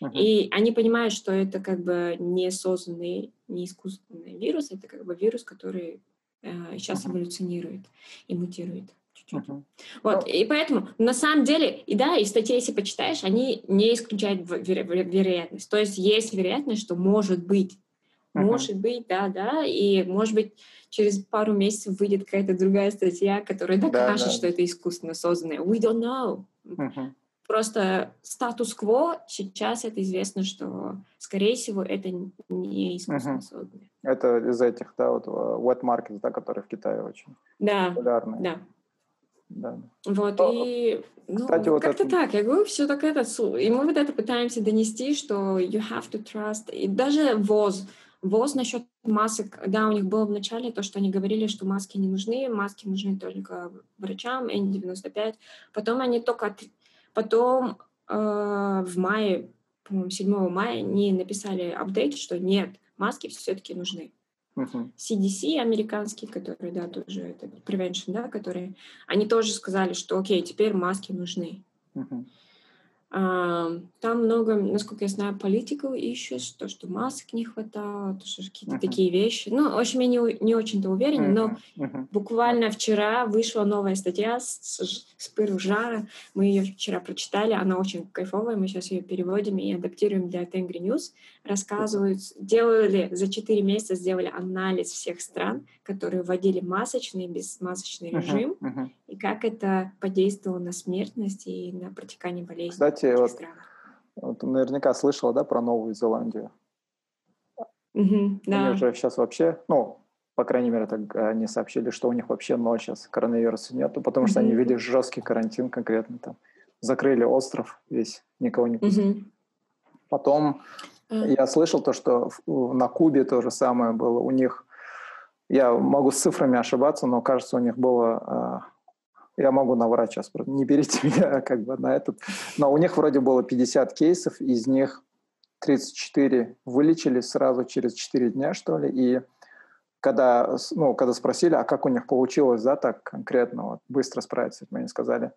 Uh-huh. И они понимают, что это как бы не созданный, не искусственный вирус, это как бы вирус, который э, сейчас uh-huh. эволюционирует и мутирует Uh-huh. Вот, и поэтому, на самом деле, и да, и статьи, если почитаешь, они не исключают веро- вероятность. То есть есть вероятность, что может быть, uh-huh. может быть, да, да, и может быть через пару месяцев выйдет какая-то другая статья, которая докажет, да, да. что это искусственно созданное. We don't know. Uh-huh. Просто статус-кво сейчас это известно, что, скорее всего, это не искусственно uh-huh. созданное.
Это из этих, да, вот э, wet markets, да, которые в Китае очень
да, популярны. Да, да. Вот, Но, и ну, кстати, вот как-то это... так, я говорю, все так это, и мы вот это пытаемся донести, что you have to trust, и даже ВОЗ, ВОЗ насчет масок, да, у них было в начале то, что они говорили, что маски не нужны, маски нужны только врачам, N95, потом они только, потом э, в мае, по-моему, 7 мая они написали апдейт, что нет, маски все-таки нужны. Uh-huh. CDC американский, который, да, тоже это prevention, да, которые, они тоже сказали, что окей, теперь маски нужны. Uh-huh. Там много, насколько я знаю, political issues, то, что масок не хватало, то, что какие-то uh-huh. такие вещи. Ну, в общем, я не, не очень-то уверена, uh-huh. но uh-huh. буквально вчера вышла новая статья с, с пыру жара. Мы ее вчера прочитали, она очень кайфовая, мы сейчас ее переводим и адаптируем для Tengri News. Рассказывают, делали за 4 месяца, сделали анализ всех стран, которые вводили масочный, безмасочный режим, uh-huh. И как это подействовало на смертность и на протекание болезней.
Кстати, вот, вот наверняка слышала, да, про Новую Зеландию.
Угу, да.
У них же сейчас вообще, ну, по крайней мере, так они сообщили, что у них вообще ноль сейчас коронавируса нету, потому что mm они ввели жесткий карантин конкретно там. Закрыли остров весь, никого не пустили. mm Потом mm я слышал то, что на Кубе то же самое было. У них, я могу с цифрами ошибаться, но кажется, у них было а, я могу наврать сейчас, не берите меня как бы на этот. Но у них вроде было 50 кейсов, из них 34 вылечили сразу через 4 дня, что ли, и когда, ну, когда спросили, а как у них получилось, да, так конкретно, вот, быстро справиться они сказали,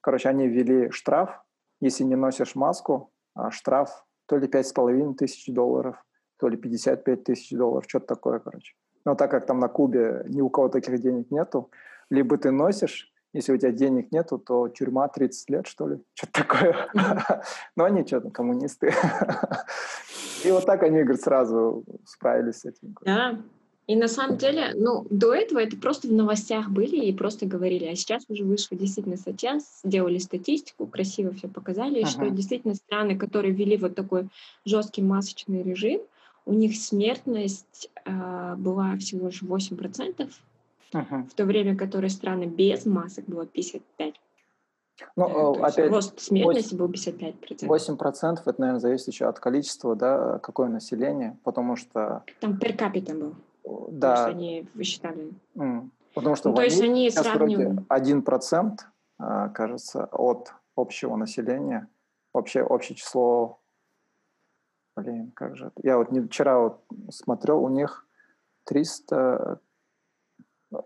короче, они ввели штраф, если не носишь маску, а штраф то ли 5,5 тысяч долларов, то ли 55 тысяч долларов, что-то такое, короче. Но так как там на Кубе ни у кого таких денег нету, либо ты носишь, если у тебя денег нету, то тюрьма 30 лет, что ли, что-то такое. Но они что-то коммунисты. И вот так они, говорят, сразу справились с этим.
Да, и на самом деле, ну, до этого это просто в новостях были и просто говорили, а сейчас уже вышла действительно статья, сделали статистику, красиво все показали, uh-huh. что действительно страны, которые ввели вот такой жесткий масочный режим, у них смертность э, была всего лишь 8%, uh-huh. в то время, которые страны без масок было 55%.
Ну,
да, опять, рост смертности 8, был 55%.
8% это, наверное, зависит еще от количества, да, какое население, потому что...
Там per capita был.
Да.
То есть они высчитали.
Mm. Потому что ну, то есть они один процент, а, кажется, от общего населения. Вообще общее число... Блин, как же это? Я вот не, вчера вот смотрел, у них 300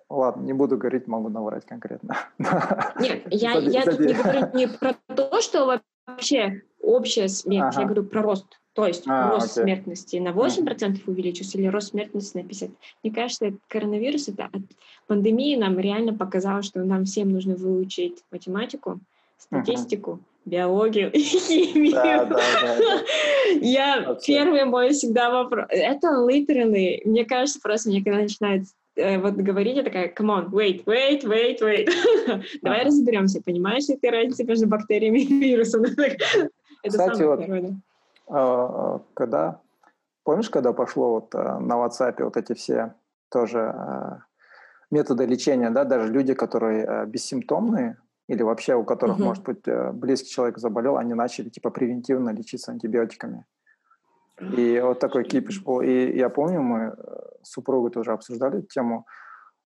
Ладно, не буду говорить, могу наврать конкретно.
Нет, я, я тут не говорю не про то, что вообще общая смерть, ага. я говорю про рост. То есть а, рост окей. смертности на 8% увеличился или рост смертности на 50%. Мне кажется, коронавирус, это от пандемии нам реально показало, что нам всем нужно выучить математику, статистику, uh биологию и химию. Да, да, да, да. Я Вообще. первый мой всегда вопрос. Это literally, мне кажется, просто мне когда начинают э, вот говорить, я такая, come on, wait, wait, wait, wait. Давай разберемся, понимаешь ли ты разницу между бактериями и вирусом? Это
Кстати, вот, да? когда, помнишь, когда пошло вот э, на WhatsApp вот эти все тоже э, методы лечения, да, даже люди, которые э, бессимптомные, или вообще у которых, uh-huh. может быть, близкий человек заболел, они начали типа превентивно лечиться антибиотиками. И вот такой кипиш был. И я помню, мы с супругой тоже обсуждали тему.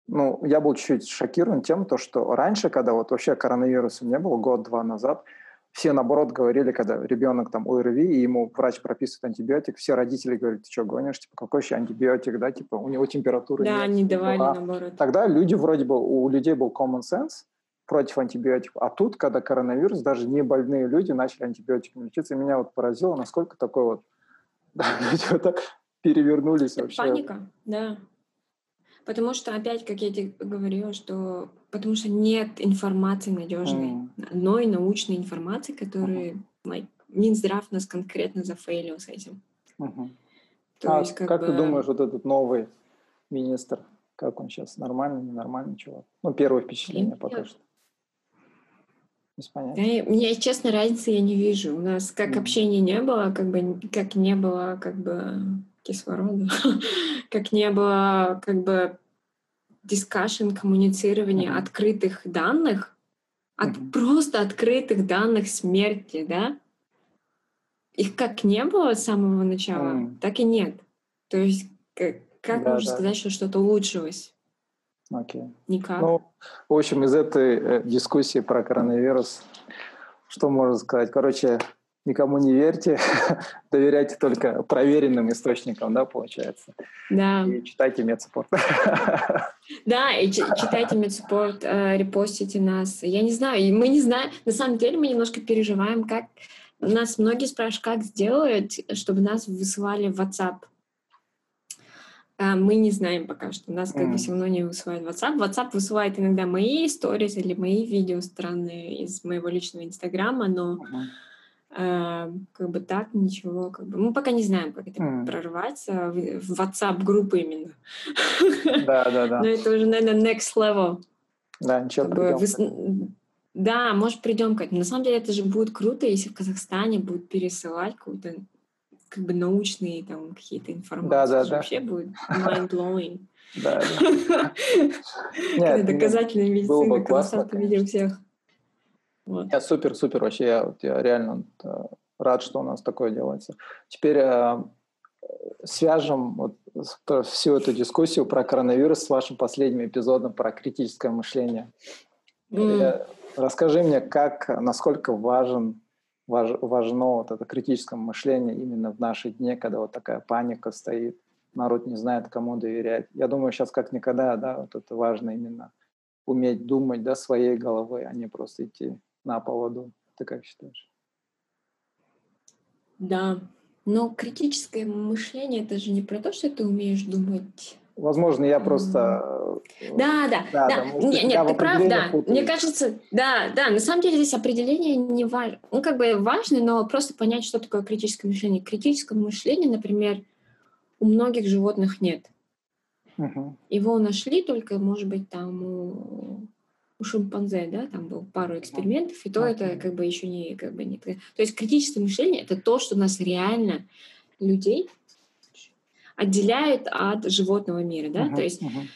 Ну, я был чуть-чуть шокирован тем, то, что раньше, когда вот вообще коронавируса не было, год-два назад, все, наоборот, говорили, когда ребенок там ОРВИ, и ему врач прописывает антибиотик, все родители говорят, ты что, гонишь? Типа, какой еще антибиотик, да? Типа, у него температура
Да,
нет.
они давали, а наоборот.
Тогда люди вроде бы, у людей был common sense против антибиотиков. А тут, когда коронавирус, даже не больные люди начали антибиотиками лечиться, и меня вот поразило, насколько такой вот так перевернулись вообще.
Паника, да. Потому что, опять, как я тебе говорила, что потому что нет информации надежной, mm. одной научной информации, которая like, Минздрав нас конкретно зафейлил с этим.
То а есть, как, как бы... ты думаешь, вот этот новый министр, как он сейчас, нормальный, ненормальный чувак? Ну, первое впечатление пока что.
Без понятия. Да, мне, честно, разницы я не вижу. У нас как mm. общения не было, как бы как не было как бы кислорода, как не было как бы дискашн, коммуницирования mm-hmm. открытых данных, от mm-hmm. просто открытых данных смерти, да? Их как не было с самого начала, mm-hmm. так и нет. То есть как, как да, можно да. сказать, что что-то улучшилось?
Окей.
Никак.
Ну, в общем, из этой э, дискуссии про коронавирус, что можно сказать? Короче, никому не верьте, доверяйте только проверенным источникам, да, получается.
Да.
И читайте MedSupport.
Да, и читайте MedSupport, э, репостите нас. Я не знаю, мы не знаем, на самом деле мы немножко переживаем, как Нас многие спрашивают, как сделать, чтобы нас высылали в WhatsApp. А мы не знаем пока что. Нас как mm. бы все равно не высылает WhatsApp. WhatsApp высылает иногда мои истории или мои видео странные из моего личного Инстаграма, но э, как бы так ничего, как бы мы пока не знаем, как это mm. в, в WhatsApp группы именно.
Да, да, да.
Но это уже, наверное, next level.
Да, ничего. Как бы, вы,
да, может, придем к этому. На самом деле это же будет круто, если в Казахстане будут пересылать какую-то как бы научные там какие-то информации. Да, да, да. Вообще будет mind-blowing.
Да, да.
Нет, доказательная медицина, классно, ты видел всех.
Я супер, супер вообще, я, я реально рад, что у нас такое делается. Теперь э, свяжем вот всю эту дискуссию про коронавирус с вашим последним эпизодом про критическое мышление. Mm. Расскажи мне, как, насколько важен, важ, важно вот это критическое мышление именно в наши дни, когда вот такая паника стоит, народ не знает, кому доверять. Я думаю, сейчас как никогда, да, вот это важно именно уметь думать, да, своей головой, а не просто идти на поводу. Ты как считаешь?
Да, но критическое мышление это же не про то, что ты умеешь думать
Возможно, я просто...
Э, да, да, да. да. Нет, нет, ты прав, да. Путаюсь. Мне кажется, да, да, на самом деле здесь определение не важно. Ну, как бы важно, но просто понять, что такое критическое мышление. Критическое мышление, например, у многих животных нет.
Угу.
Его нашли только, может быть, там у, у шимпанзе, да, там был пару экспериментов, и то угу. это как бы еще не, как бы не... То есть критическое мышление — это то, что нас реально, людей, отделяет от животного мира, да, uh-huh, то есть, uh-huh.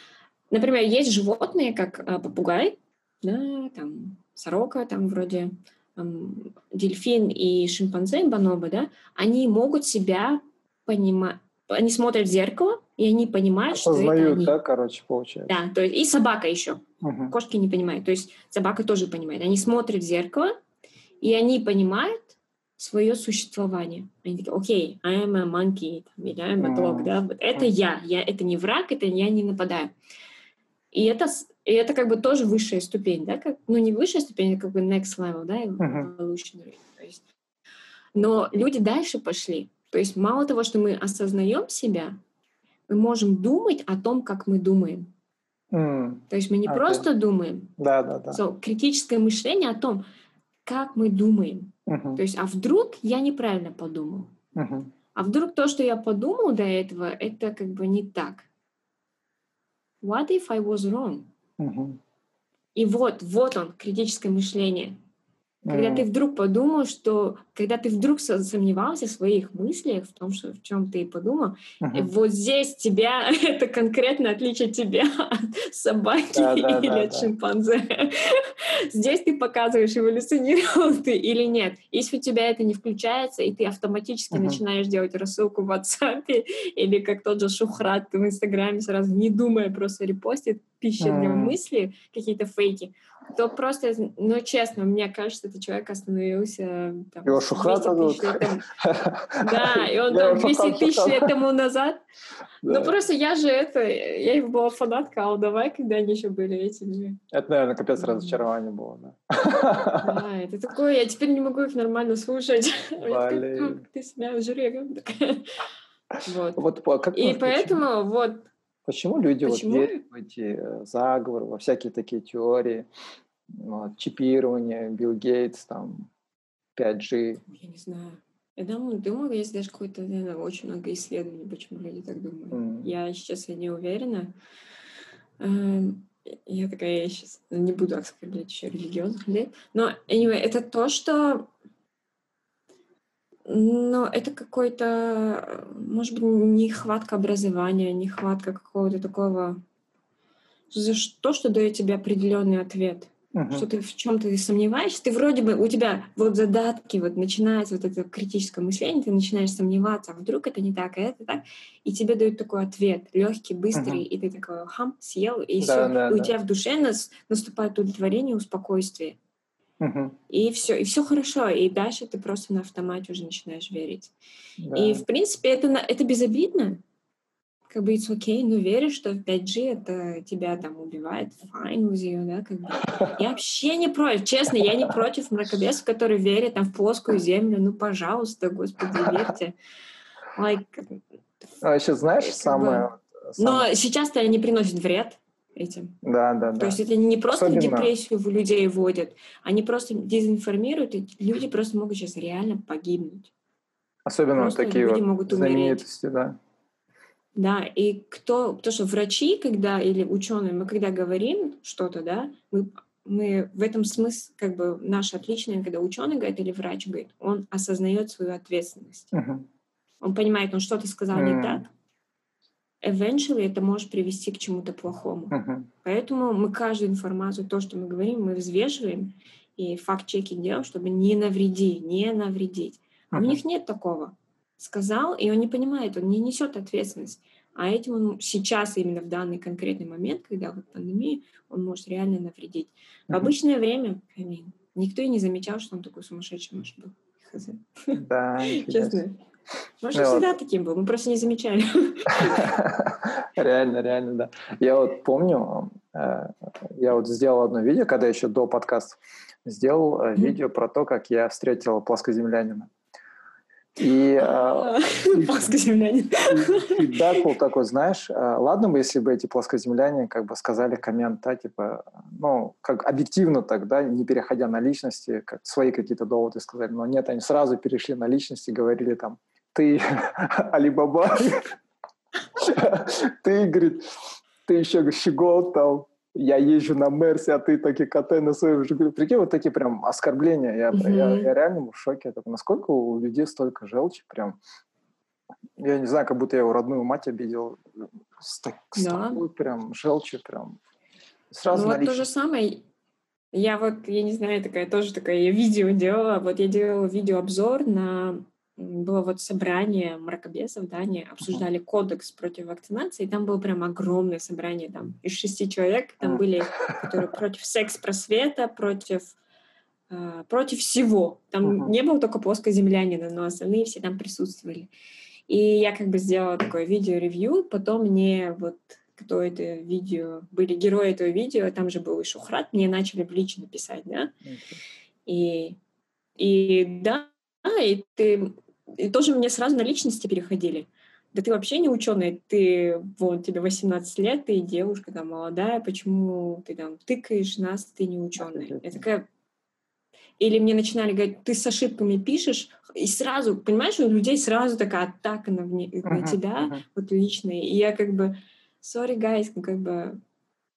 Например, есть животные, как а, попугай, да, там сорока, там вроде там, дельфин и шимпанзе, бонобо, да, они могут себя понимать, они смотрят в зеркало, и они понимают, Осознают, что это они.
да, короче, получается.
Да, то есть, и собака еще. Uh-huh. Кошки не понимают, то есть собака тоже понимает. Они смотрят в зеркало, и они понимают, свое существование. Они такие, окей, okay, I am a monkey, или I am a dog, да, вот это я, я, это не враг, это я не нападаю. И это, и это как бы тоже высшая ступень, да, как, ну не высшая ступень, а как бы next level, да, evolutionary. То есть. Но люди дальше пошли. То есть мало того, что мы осознаем себя, мы можем думать о том, как мы думаем.
Mm.
То есть мы не okay. просто думаем.
Да, да, да.
So, критическое мышление о том, как мы думаем.
Uh-huh.
То есть, а вдруг я неправильно подумал?
Uh-huh.
А вдруг то, что я подумал до этого, это как бы не так? What if I was wrong?
Uh-huh.
И вот, вот он, критическое мышление. Когда mm. ты вдруг подумал, что, когда ты вдруг сомневался в своих мыслях, в том, что, в чем ты подумал, uh-huh. вот здесь тебя, это конкретно отличие тебя от собаки да, да, или да, от да. шимпанзе. здесь ты показываешь, эволюционировал ты или нет. Если у тебя это не включается, и ты автоматически uh-huh. начинаешь делать рассылку в WhatsApp, или как тот же Шухрат в Инстаграме сразу, не думая, просто репостит, пища uh-huh. для мысли, какие-то фейки, то просто, ну, честно, мне кажется, этот человек остановился...
Там, Его Шухрат зовут?
Да, и он там 200 тысяч лет тому назад. Ну, просто я же это... Я его была фанатка, а давай, когда они еще были этими...
Это, наверное, капец разочарование было, да?
Да, это такое, я теперь не могу их нормально слушать. Ты себя жрегом. Вот. вот И поэтому вот
Почему люди Почему? вот верят в эти э, заговоры, во всякие такие теории, вот, чипирование, Билл Гейтс, там, 5G?
Я не знаю. Я думаю, думаю, есть даже какое-то, наверное, очень много исследований, почему люди так думают. Mm. Я сейчас я не уверена. Эм, я такая, я сейчас не буду оскорблять еще религиозных людей. Но, anyway, это то, что но это какой-то, может быть, нехватка образования, нехватка какого-то такого... За что, что дает тебе определенный ответ. Uh-huh. Что ты в чем-то сомневаешься, ты вроде бы, у тебя вот задатки, вот начинается вот это критическое мышление, ты начинаешь сомневаться, а вдруг это не так, а это так, и тебе дают такой ответ, легкий, быстрый, uh-huh. и ты такой, хам, съел, и да, все, да, и у да. тебя в душе нас, наступает удовлетворение, успокойствие.
Uh-huh.
И все, и все хорошо, и дальше ты просто на автомате уже начинаешь верить. Да. И в принципе это это безобидно. Как бы it's okay, но веришь, что 5G это тебя там убивает, fine with you, да, как бы. Я вообще не против, честно, я не против мракобесов, которые верят там в плоскую землю, ну, пожалуйста, господи, верьте. Like,
а еще знаешь, самое...
Но сейчас-то они приносят вред этим.
Да, да,
да. То есть это не просто Особенно... депрессию в людей вводят, они просто дезинформируют, и люди просто могут сейчас реально погибнуть.
Особенно просто такие люди вот могут знаменитости, умереть. да.
Да, и кто, то, что врачи, когда, или ученые, мы когда говорим что-то, да, мы, мы в этом смысле, как бы, наше отличное, когда ученый говорит или врач говорит, он осознает свою ответственность. Uh-huh. Он понимает, он что-то сказал uh-huh. не так, eventually это может привести к чему-то плохому. Uh-huh. Поэтому мы каждую информацию, то, что мы говорим, мы взвешиваем и факт-чекинг делаем, чтобы не навредить, не навредить. А uh-huh. у них нет такого сказал, и он не понимает, он не несет ответственность. А этим он сейчас, именно в данный конкретный момент, когда вот пандемия, он может реально навредить. В обычное время, mean, никто и не замечал, что он такой сумасшедший может был.
Да,
честно. Может, ну, всегда вот. таким был, мы просто не замечали.
Реально, реально, да. Я вот помню, э, я вот сделал одно видео, когда еще до подкаста сделал э, видео про то, как я встретил плоскоземлянина. И,
а, плоскоземляне.
Фидбэк был такой, знаешь, а, ладно бы, если бы эти плоскоземляне как бы сказали коммент, да, типа, ну, как объективно тогда, не переходя на личности, как свои какие-то доводы сказали, но нет, они сразу перешли на личности, говорили там, ты Алибаба, ты, говорит, ты еще щегол там, я езжу на Мерсе, а ты таки катай на своем Жигуле. Прикинь, вот такие прям оскорбления. Я, mm-hmm. я, я реально в шоке. Так, насколько у людей столько желчи прям. Я не знаю, как будто я его родную мать обидел. С, так, с да. такой прям желчи прям.
Сразу ну, вот то же самое. Я вот, я не знаю, такая тоже такая видео делала. Вот я делала видеообзор на было вот собрание мракобесов, да, они обсуждали кодекс против вакцинации, и там было прям огромное собрание, там, из шести человек, там были, которые против секс-просвета, против э, против всего. Там uh-huh. не было только плоскоземлянина, но остальные все там присутствовали. И я как бы сделала такое видео-ревью, потом мне вот кто это видео, были герои этого видео, там же был и Шухрат, мне начали в лично писать, да, okay. и, и да, и ты и тоже мне сразу на личности переходили. Да ты вообще не ученый, ты, вот, тебе 18 лет, ты девушка там молодая, почему ты там тыкаешь нас, ты не ученый. Я такая... Или мне начинали говорить, ты с ошибками пишешь, и сразу, понимаешь, у людей сразу такая атака на, вне, uh-huh, на тебя, uh-huh. вот личная. И я как бы, sorry, guys, ну как бы,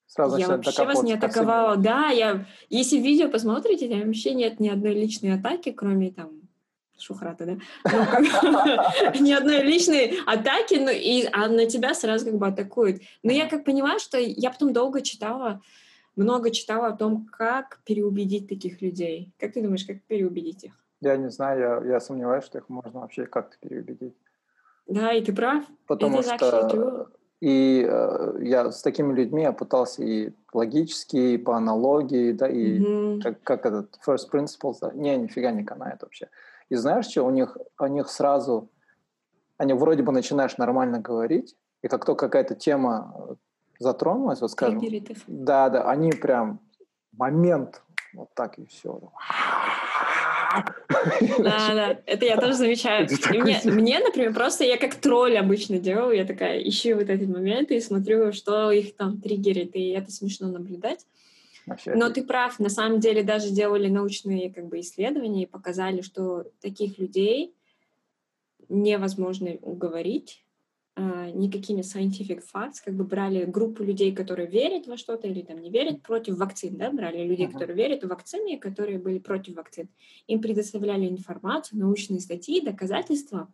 Сразу я вообще вас не атаковала. Да, я, если видео посмотрите, там вообще нет ни одной личной атаки, кроме там Шухрата, да? Ну, ни одной личной атаки, ну, и, а на тебя сразу как бы атакуют. Но я как поняла, что я потом долго читала, много читала о том, как переубедить таких людей. Как ты думаешь, как переубедить их?
Я не знаю, я, я сомневаюсь, что их можно вообще как-то переубедить.
Да, и ты прав.
Потому что и э, я с такими людьми я пытался и логически, и по аналогии, да, и mm-hmm. как, как этот first principles, да, не, нифига не канает вообще. И знаешь что, у них, у них сразу, они вроде бы начинаешь нормально говорить, и как только какая-то тема э, затронулась, вот скажем, да, да, они прям момент, вот так и все.
Да, да, это я тоже замечаю. мне, мне, например, просто я как тролль обычно делаю, я такая ищу вот эти моменты и смотрю, что их там триггерит, и это смешно наблюдать. Но ты прав, на самом деле даже делали научные как бы, исследования и показали, что таких людей невозможно уговорить э, никакими scientific facts, как бы брали группу людей, которые верят во что-то или там не верят против вакцин, да, брали людей, uh-huh. которые верят в вакцины и которые были против вакцин. Им предоставляли информацию, научные статьи, доказательства.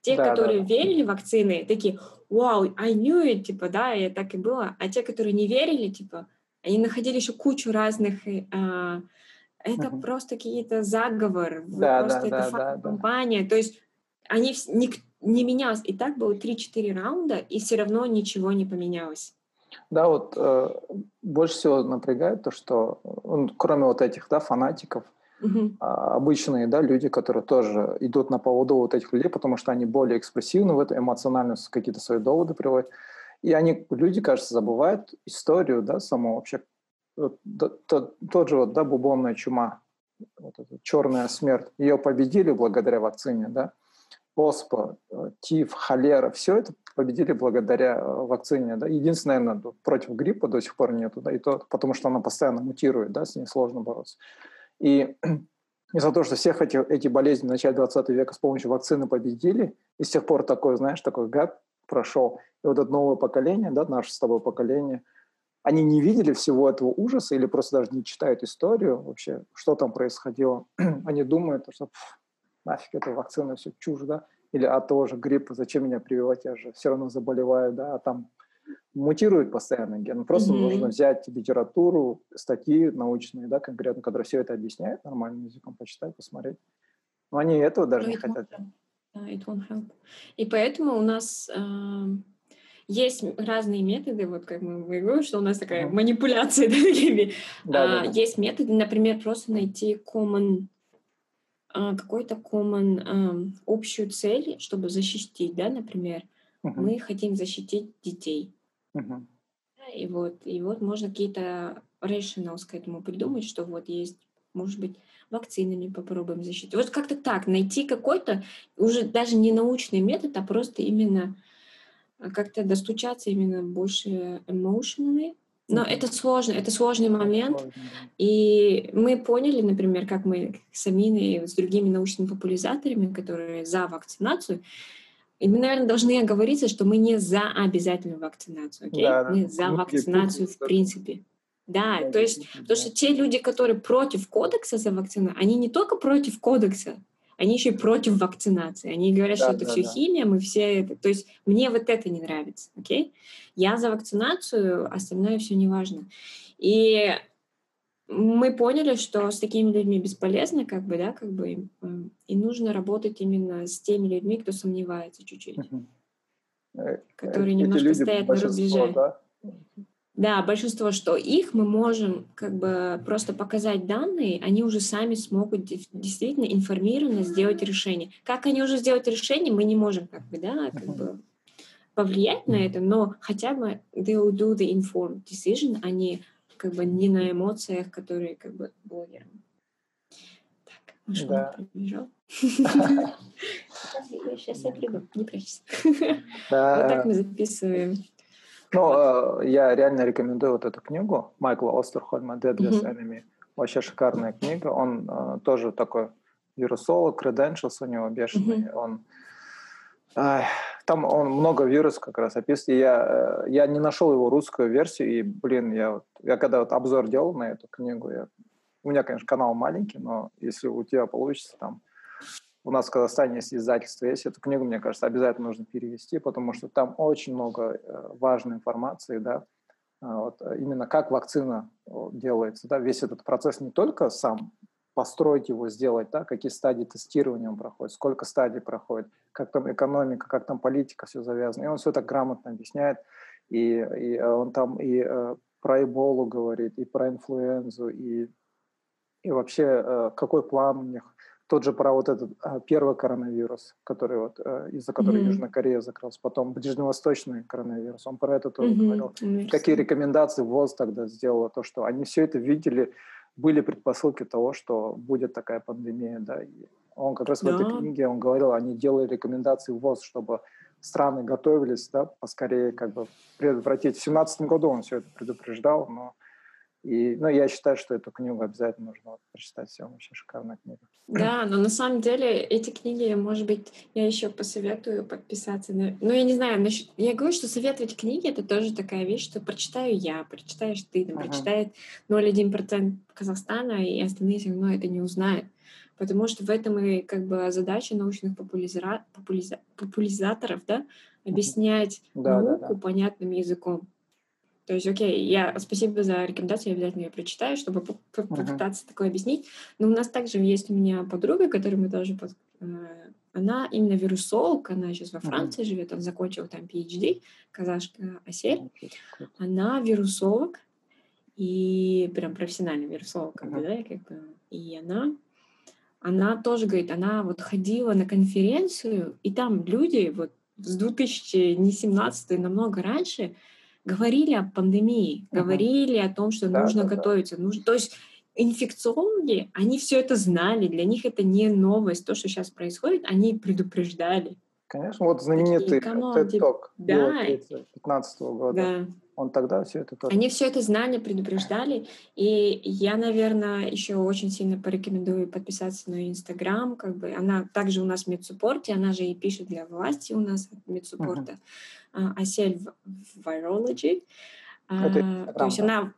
Те, да, которые да. верили в вакцины, такие, вау, I knew it, типа, да, и так и было. А те, которые не верили, типа, они находили еще кучу разных... Э, это uh-huh. просто какие-то заговор, да, просто да, это да, компания. Да. То есть они не, не менялось. И так было 3-4 раунда, и все равно ничего не поменялось.
Да, вот э, больше всего напрягает то, что, ну, кроме вот этих, да, фанатиков, Uh-huh. А, обычные, да, люди, которые тоже идут на поводу вот этих людей, потому что они более экспрессивны в это, эмоционально какие-то свои доводы приводят. И они, люди, кажется, забывают историю, да, саму вообще. Тот, тот же вот, да, бубонная чума, вот эта черная смерть, ее победили благодаря вакцине, да. ОСПА, э, ТИФ, холера, все это победили благодаря э, вакцине. Да? Единственное, наверное, против гриппа до сих пор нету, да, и то потому что она постоянно мутирует, да, с ней сложно бороться. И из-за того, что всех эти, эти болезни в начале 20 века с помощью вакцины победили, и с тех пор такой, знаешь, такой гад прошел. И вот это новое поколение, да, наше с тобой поколение, они не видели всего этого ужаса или просто даже не читают историю вообще, что там происходило. они думают, что нафиг эта вакцина, все чушь, да, или а тоже грипп, зачем меня прививать, я же все равно заболеваю, да, а там мутирует постоянно ген. Просто mm-hmm. нужно взять литературу, статьи научные, да, конкретно, которые все это объясняют нормальным языком, почитать, посмотреть. Но они этого даже no, не хотят.
Uh, it won't help. И поэтому у нас э, есть разные методы, вот как мы говорим, что у нас такая манипуляция. Да, а, да, да. Есть методы, например, просто найти common а, какой-то common, общую цель, чтобы защитить, да, например, uh-huh. мы хотим защитить детей. Uh-huh. И вот, и вот можно какие-то rationals к этому придумать, что вот есть, может быть, вакцинами попробуем защитить. Вот как-то так, найти какой-то уже даже не научный метод, а просто именно а, как-то достучаться именно больше emotionally, но mm-hmm. это сложно, это сложный момент. Да. И мы поняли, например, как мы с Аминой и с другими научными популяризаторами, которые за вакцинацию, и мы, наверное, должны оговориться, что мы не за обязательную вакцинацию, окей? Да, мы за ну, вакцинацию в принципе. Да, да то есть, да. потому что те люди, которые против кодекса за вакцинацию, они не только против кодекса, они еще и против вакцинации. Они говорят, да, что это да, все да. химия, мы все это. То есть мне вот это не нравится, окей? Я за вакцинацию, остальное все не важно. И мы поняли, что с такими людьми бесполезно, как бы, да, как бы, эм, и нужно работать именно с теми людьми, кто сомневается чуть-чуть, uh-huh. которые немножко стоят на рубеже. Да? Да, большинство, что их мы можем как бы просто показать данные, они уже сами смогут действительно информированно сделать решение. Как они уже сделают решение, мы не можем как бы, да, как бы повлиять на это, но хотя бы they will do the informed decision, а не как бы не на эмоциях, которые как бы блогерам. Так, машина да. пробежал. Сейчас я приду, не прячься. Вот так мы записываем.
Ну, э, я реально рекомендую вот эту книгу Майкла Остерхольма «Deadless mm-hmm. Enemy». Вообще шикарная книга. Он э, тоже такой вирусолог, credentials у него бешеный. Mm-hmm. Он, э, там он много вирусов как раз описывает. Я, э, я не нашел его русскую версию, и, блин, я, я когда вот обзор делал на эту книгу, я, у меня, конечно, канал маленький, но если у тебя получится там у нас в Казахстане есть издательство, есть эту книгу, мне кажется, обязательно нужно перевести, потому что там очень много э, важной информации, да, а, вот, э, именно как вакцина делается, да, весь этот процесс не только сам построить его, сделать, да, какие стадии тестирования он проходит, сколько стадий проходит, как там экономика, как там политика, все завязано. И он все так грамотно объясняет, и, и э, он там и про Эболу говорит, и про инфлюензу, и, и вообще какой план у них, тот же про вот этот а, первый коронавирус, который вот а, из-за которого mm-hmm. Южная Корея закрылась, потом ближневосточный коронавирус, он про это тоже mm-hmm. говорил. Mm-hmm. Какие рекомендации ВОЗ тогда сделала, то, что они все это видели, были предпосылки того, что будет такая пандемия, да. И он как раз да. в этой книге, он говорил, они делали рекомендации ВОЗ, чтобы страны готовились, да, поскорее как бы предотвратить. В 2017 году он все это предупреждал, но и, ну, я считаю, что эту книгу обязательно нужно прочитать. Все, вообще шикарная книга.
Да, но на самом деле эти книги, может быть, я еще посоветую подписаться. На... Ну, я не знаю, насчет... я говорю, что советовать книги — это тоже такая вещь, что прочитаю я, прочитаешь ты, там, uh-huh. прочитает 0,1% Казахстана, и остальные все равно это не узнают. Потому что в этом и как бы задача научных популяриза... популяриза... популяризаторов, да, объяснять uh-huh. науку да, да. понятным языком. То есть, окей, я спасибо за рекомендацию, я обязательно ее прочитаю, чтобы попытаться uh-huh. такое объяснить. Но у нас также есть у меня подруга, которую мы тоже... Под, э, она именно вирусолог, она сейчас во Франции uh-huh. живет, она закончила там PhD, казашка Асель. Uh-huh. Она вирусолог, и прям профессиональный вирусолог, как uh-huh. бы, да, как бы, и она она тоже говорит, она вот ходила на конференцию, и там люди вот с 2017 намного раньше говорили о пандемии, uh-huh. говорили о том, что да, нужно да, готовиться. Да. Нужно, то есть инфекциологи, они все это знали, для них это не новость, то, что сейчас происходит, они предупреждали.
Конечно, вот знаменитый TED Talk да. 15 года. Да. Он тогда все это тоже.
Они все это знали, предупреждали. И я, наверное, еще очень сильно порекомендую подписаться на Инстаграм. Как бы она также у нас в медсуппорте, она же и пишет для власти у нас от медсуппорта. Uh-huh. Асель Virology. Это то есть она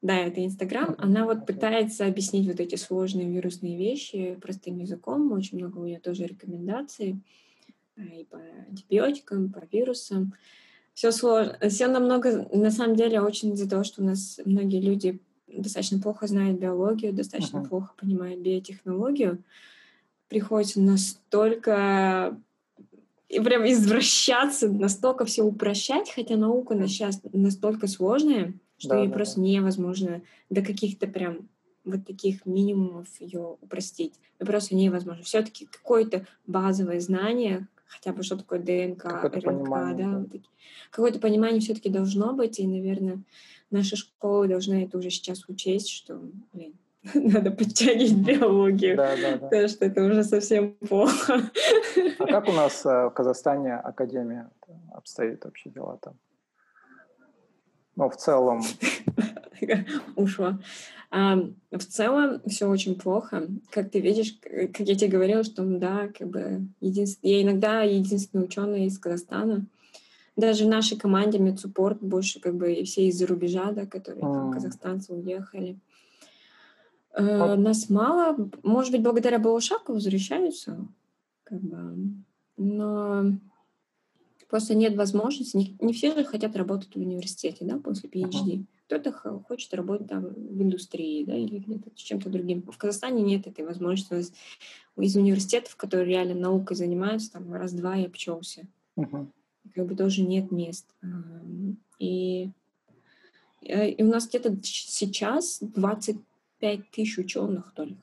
да, это Инстаграм. Она вот пытается объяснить вот эти сложные вирусные вещи простым языком. Очень много у нее тоже рекомендаций а, и по антибиотикам, по вирусам. Все сложно. Все намного, на самом деле, очень из-за того, что у нас многие люди достаточно плохо знают биологию, достаточно uh-huh. плохо понимают биотехнологию, приходится настолько и прям извращаться, настолько все упрощать, хотя наука на сейчас настолько сложная, что да, ей да, просто да. невозможно до каких-то прям вот таких минимумов ее упростить. И просто невозможно. Все-таки какое-то базовое знание, хотя бы что такое ДНК, РНК, да, да. Вот какое-то понимание все-таки должно быть, и, наверное, наша школа должна это уже сейчас учесть, что, блин, надо подтягивать биологию, да, да, да. потому что это уже совсем плохо.
А как у нас э, в Казахстане академия обстоит вообще дела там? Ну, в целом.
Ушла. А, в целом все очень плохо. Как ты видишь, как я тебе говорила, что да, как бы единств... я иногда единственный ученый из Казахстана. Даже в нашей команде медсуппорт больше как бы все из-за рубежа, да, которые mm. там, казахстанцы уехали. Э, нас мало, может быть, благодаря Балушаку возвращаются, как бы, но Просто нет возможности. Не, не все же хотят работать в университете, да, после PhD. Кто-то хочет работать там в индустрии, да, или где-то с чем-то другим. В Казахстане нет этой возможности. Из университетов, которые реально наукой занимаются, там раз-два и обчелся. Uh-huh. Как бы тоже нет мест. И, э, и у нас где-то сейчас 25 тысяч ученых только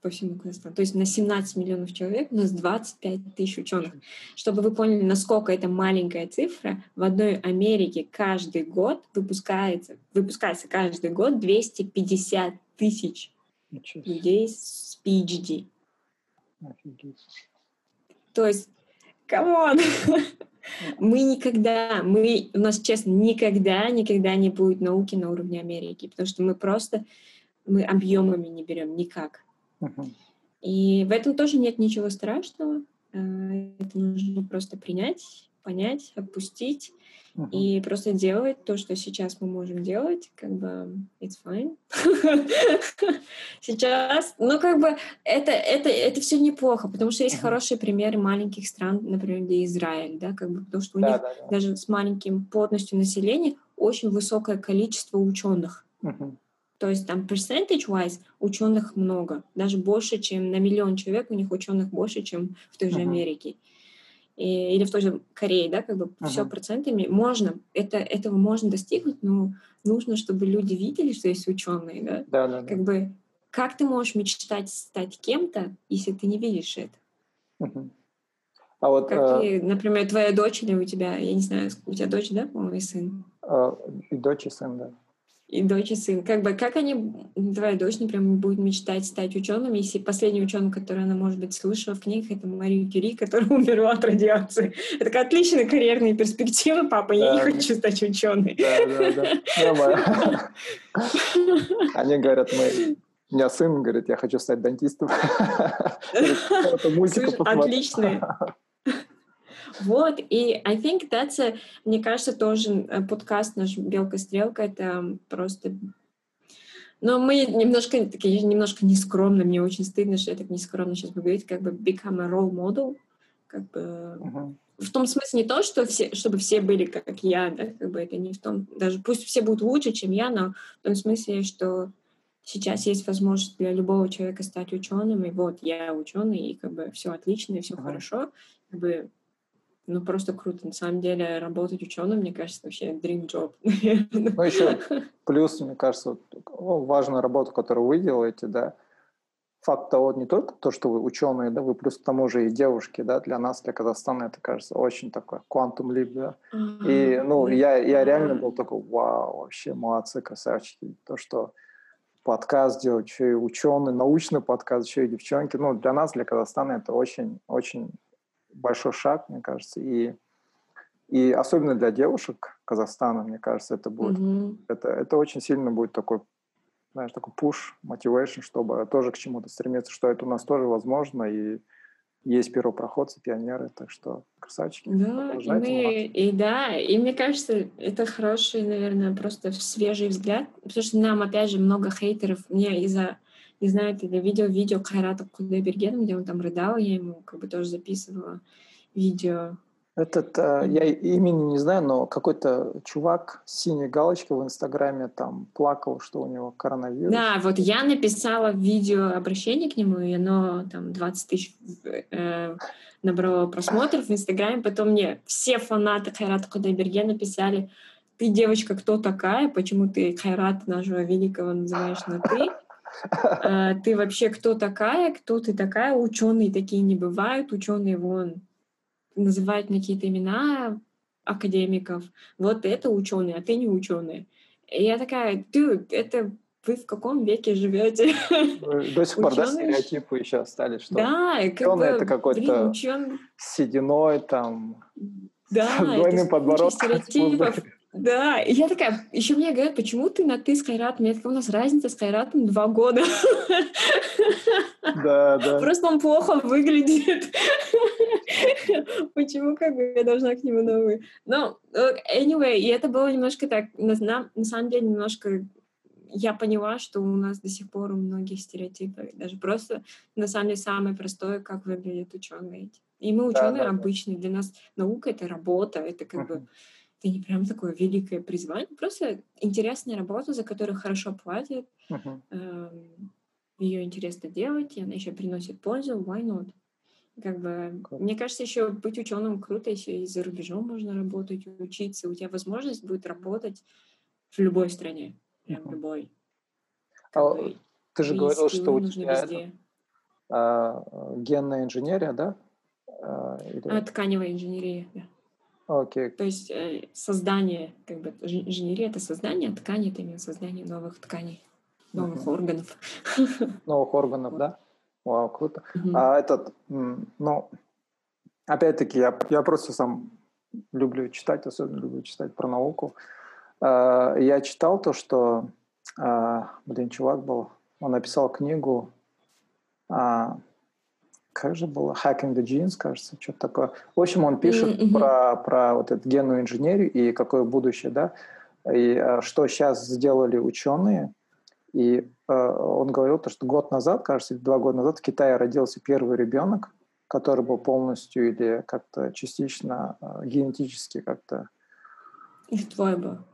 по всему Казахстану. То есть на 17 миллионов человек у нас 25 тысяч ученых. Чтобы вы поняли, насколько это маленькая цифра, в одной Америке каждый год выпускается, выпускается каждый год 250 тысяч людей с PhD. Офигеть. То есть, come on! мы никогда, мы, у нас, честно, никогда, никогда не будет науки на уровне Америки, потому что мы просто, мы объемами не берем никак. И в этом тоже нет ничего страшного. Э, это нужно просто принять, понять, отпустить uh-huh. и просто делать то, что сейчас мы можем делать, как бы it's fine. сейчас, ну как бы это это это все неплохо, потому что есть uh-huh. хорошие примеры маленьких стран, например, где Израиль, да, как бы потому что у да, них да, да. даже с маленьким плотностью населения очень высокое количество ученых. Uh-huh. То есть там percentage-wise ученых много, даже больше, чем на миллион человек у них ученых больше, чем в той же uh-huh. Америке. И, или в той же Корее, да, как бы uh-huh. все процентами. Можно, это, этого можно достигнуть, но нужно, чтобы люди видели, что есть ученые, да?
Да, да.
Как бы, как ты можешь мечтать стать кем-то, если ты не видишь это? Uh-huh. А вот, как э... и, например, твоя дочь или у тебя, я не знаю, у тебя дочь, да, по-моему, и сын?
Э, и дочь, и сын, да
и дочь и сын. Как бы, как они, твоя дочь, например, будет мечтать стать ученым, если последний ученый, который она, может быть, слышала в книгах, это Мария Кюри, которая умерла от радиации. Это такая отличная карьерная перспектива, папа, я не хочу стать ученой.
Да, да, да. Они говорят, мы у меня сын говорит, я хочу стать дантистом.
Отлично. Вот, и I think that's a, мне кажется, тоже э, подкаст наш «Белка-стрелка» — это просто... Но мы немножко, конечно, немножко нескромно, мне очень стыдно, что я так нескромно сейчас буду говорить, как бы become a role model, как бы... Uh-huh. В том смысле не то, что все, чтобы все были как я, да, как бы это не в том, даже пусть все будут лучше, чем я, но в том смысле, что сейчас есть возможность для любого человека стать ученым, и вот я ученый, и как бы все отлично, и все uh-huh. хорошо, как бы ну, просто круто. На самом деле, работать ученым, мне кажется, вообще dream job.
Ну, еще плюс, мне кажется, вот, важную работу, которую вы делаете, да, факт того, не только то, что вы ученые, да, вы плюс к тому же и девушки, да, для нас, для Казахстана это кажется очень такой квантум лип, да. И, ну, я, я реально был такой, вау, вообще молодцы, красавчики. То, что подкаст делать, еще и ученый, научный подкаст, еще и девчонки. Ну, для нас, для Казахстана это очень, очень большой шаг, мне кажется. И, и особенно для девушек Казахстана, мне кажется, это будет, mm-hmm. это, это очень сильно будет такой знаешь, такой push, motivation, чтобы тоже к чему-то стремиться, что это у нас тоже возможно, и есть первопроходцы, пионеры, так что красавчики.
Да, и, мы, и да, и мне кажется, это хороший, наверное, просто свежий взгляд, потому что нам, опять же, много хейтеров, мне из-за, не знаю, ты видел видео Хайрата Кудайбергена, где он там рыдал, я ему как бы тоже записывала видео,
этот, э, я имени не знаю, но какой-то чувак с синей галочкой в Инстаграме там плакал, что у него коронавирус.
Да, вот я написала видео обращение к нему, и оно там 20 тысяч э, набрало просмотров в Инстаграме. Потом мне все фанаты Хайрата Кудайберге написали, ты, девочка, кто такая? Почему ты Хайрат нашего великого называешь на ты? А, ты вообще кто такая? Кто ты такая? Ученые такие не бывают. Ученые вон называют мне какие-то имена академиков. Вот это ученый, а ты не ученый. И я такая, ты, это вы в каком веке живете?
До сих пор, да, стереотипы еще остались, что да, ученый это какой-то учен... сединой, там, да, с двойным подбородком.
Стереотипов. Да, и я такая, еще мне говорят, почему ты на ты с Хайратом? Я такая, у нас разница с Хайратом два года.
Да, да.
Просто он плохо выглядит. Почему как бы я должна к нему на вы? Ну, anyway, и это было немножко так, на, на самом деле немножко я поняла, что у нас до сих пор у многих стереотипы, даже просто на самом деле самое простое, как выглядят ученые. И мы ученые да, да, обычные, для нас наука это работа, это как uh-huh. Это не прям такое великое призвание, просто интересная работа, за которую хорошо платят, uh-huh. Эм, ее интересно делать, и она еще приносит пользу, why not? Как бы, cool. мне кажется, еще быть ученым круто, если и за рубежом можно работать, учиться, у тебя возможность будет работать в любой стране, прям uh-huh. любой.
А, бы, ты же говорил, что у тебя это, а, генная инженерия, да?
А, или... а, тканевая инженерия, да.
Окей.
То есть э, создание, как бы инженерия это создание, а ткани это именно создание новых тканей, новых uh-huh. органов.
Новых органов, да? Вау, круто. Uh-huh. А этот, ну, опять-таки, я, я просто сам люблю читать, особенно люблю читать про науку. Uh, я читал то, что, uh, блин, чувак был, он написал книгу uh, как же было, Hacking the Genes, кажется, что-то такое. В общем, он пишет mm-hmm. про, про вот эту генную инженерию и какое будущее, да, и а, что сейчас сделали ученые. И э, он говорил, то, что год назад, кажется, два года назад в Китае родился первый ребенок, который был полностью или как-то частично э, генетически как-то...
Их двое было.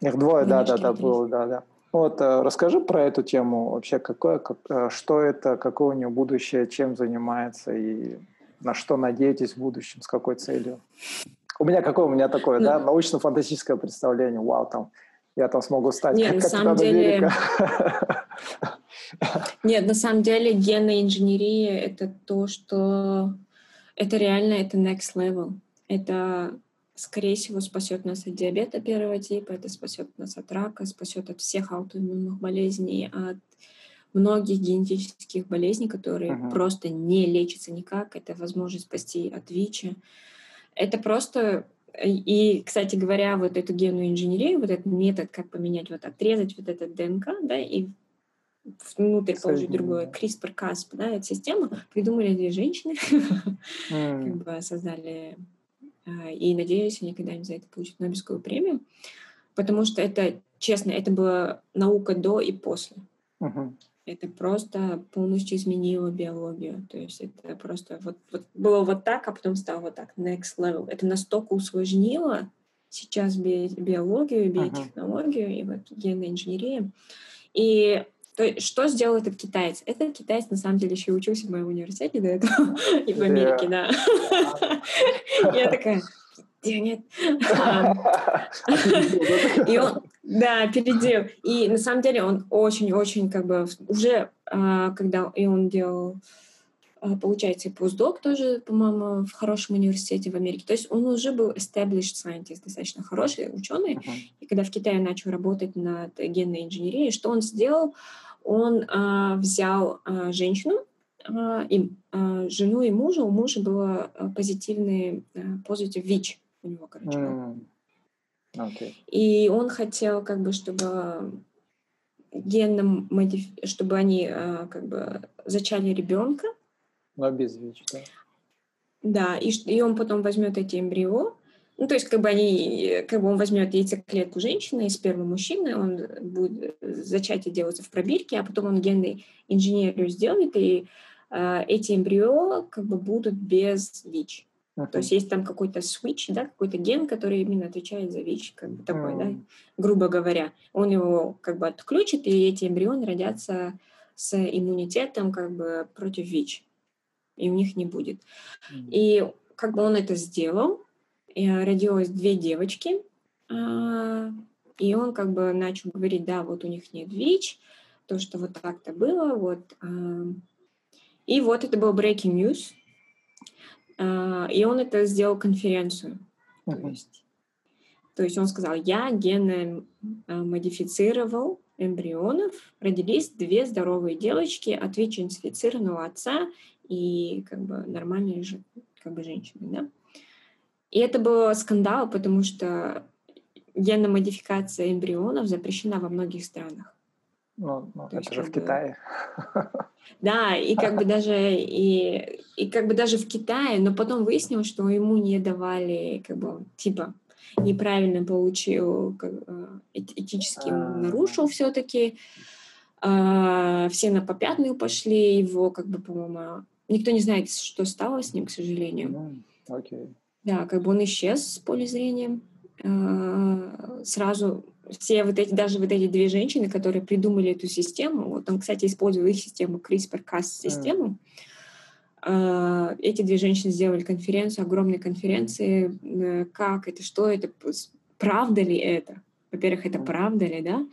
Их двое, да-да-да, было, да-да. Вот, э, расскажи про эту тему вообще, какое, как, э, что это, какое у нее будущее, чем занимается и на что надеетесь в будущем, с какой целью? У меня какое, у меня такое, ну, да, научно-фантастическое представление, вау, там, я там смогу стать
Нет, как на самом деле... Нет, на самом деле генная инженерия — это то, что... Это реально, это next level. Это скорее всего, спасет нас от диабета первого типа, это спасет нас от рака, спасет от всех аутоиммунных болезней, от многих генетических болезней, которые uh-huh. просто не лечатся никак. Это возможность спасти от ВИЧа. Это просто... И, кстати говоря, вот эту генную инженерию, вот этот метод, как поменять, вот отрезать вот этот ДНК, да, и внутрь положить другое, CRISPR-Cas, да, эту систему придумали две женщины, как бы создали и надеюсь, они когда-нибудь за это получат Нобелевскую премию, потому что это, честно, это была наука до и после. Uh-huh. Это просто полностью изменило биологию. То есть это просто вот, вот было вот так, а потом стало вот так, next level. Это настолько усложнило сейчас би- биологию, биотехнологию uh-huh. и вот генная инженерия. И то есть, что сделал этот китаец? Этот китаец, на самом деле, еще учился в моем университете до этого, и в Америке, да. Я такая, нет. И он, Да, переделал. И на самом деле он очень-очень как бы уже, а, когда и он делал а, получается, и постдок тоже, по-моему, в хорошем университете в Америке. То есть он уже был established scientist, достаточно хороший ученый. Uh-huh. И когда в Китае начал работать над генной инженерией, что он сделал? Он а, взял а, женщину, а, и, а, жену и мужа. У мужа было а, позитивный а, positive ВИЧ у него, короче. Mm. Okay. И он хотел, как бы, чтобы генном модиф... чтобы они а, как бы зачали ребенка,
но без ВИЧ, да?
Да, и, и он потом возьмет эти эмбрио, ну, то есть, как бы они, как бы он возьмет яйцеклетку женщины и сперму мужчины, он будет зачатие делаться в пробирке, а потом он генной инженерию сделает, и э, эти эмбрио как бы будут без ВИЧ. Uh-huh. То есть есть там какой-то switch, да, какой-то ген, который именно отвечает за ВИЧ, как бы такой, uh-huh. да, грубо говоря. Он его как бы отключит, и эти эмбрионы родятся с иммунитетом как бы против ВИЧ и у них не будет. Mm-hmm. И как бы он это сделал, и родилось две девочки, а, и он как бы начал говорить, да, вот у них нет ВИЧ, то, что вот так-то было, вот. А. И вот это был breaking news, а, и он это сделал конференцию. Mm-hmm. То, есть, то есть он сказал, я генно модифицировал эмбрионов, родились две здоровые девочки от ВИЧ-инфицированного отца и как бы нормальные же как бы женщины, да. И это был скандал, потому что генная модификация эмбрионов запрещена во многих странах.
Ну, ну это есть, же в бы... Китае.
Да, и как бы даже и, и как бы даже в Китае, но потом выяснилось, что ему не давали, как бы, типа, неправильно получил, как, э, этически а. нарушил все-таки. А, все на попятную пошли, его, как бы, по-моему, Никто не знает, что стало с ним, к сожалению.
Окей. Okay.
Да, как бы он исчез с поля зрения. А, сразу все вот эти, даже вот эти две женщины, которые придумали эту систему, вот он, кстати, использовал их систему, CRISPR-Cas-систему, mm. эти две женщины сделали конференцию, огромные конференции, э, как это, что это, правда ли это? Во-первых, это правда ли, да?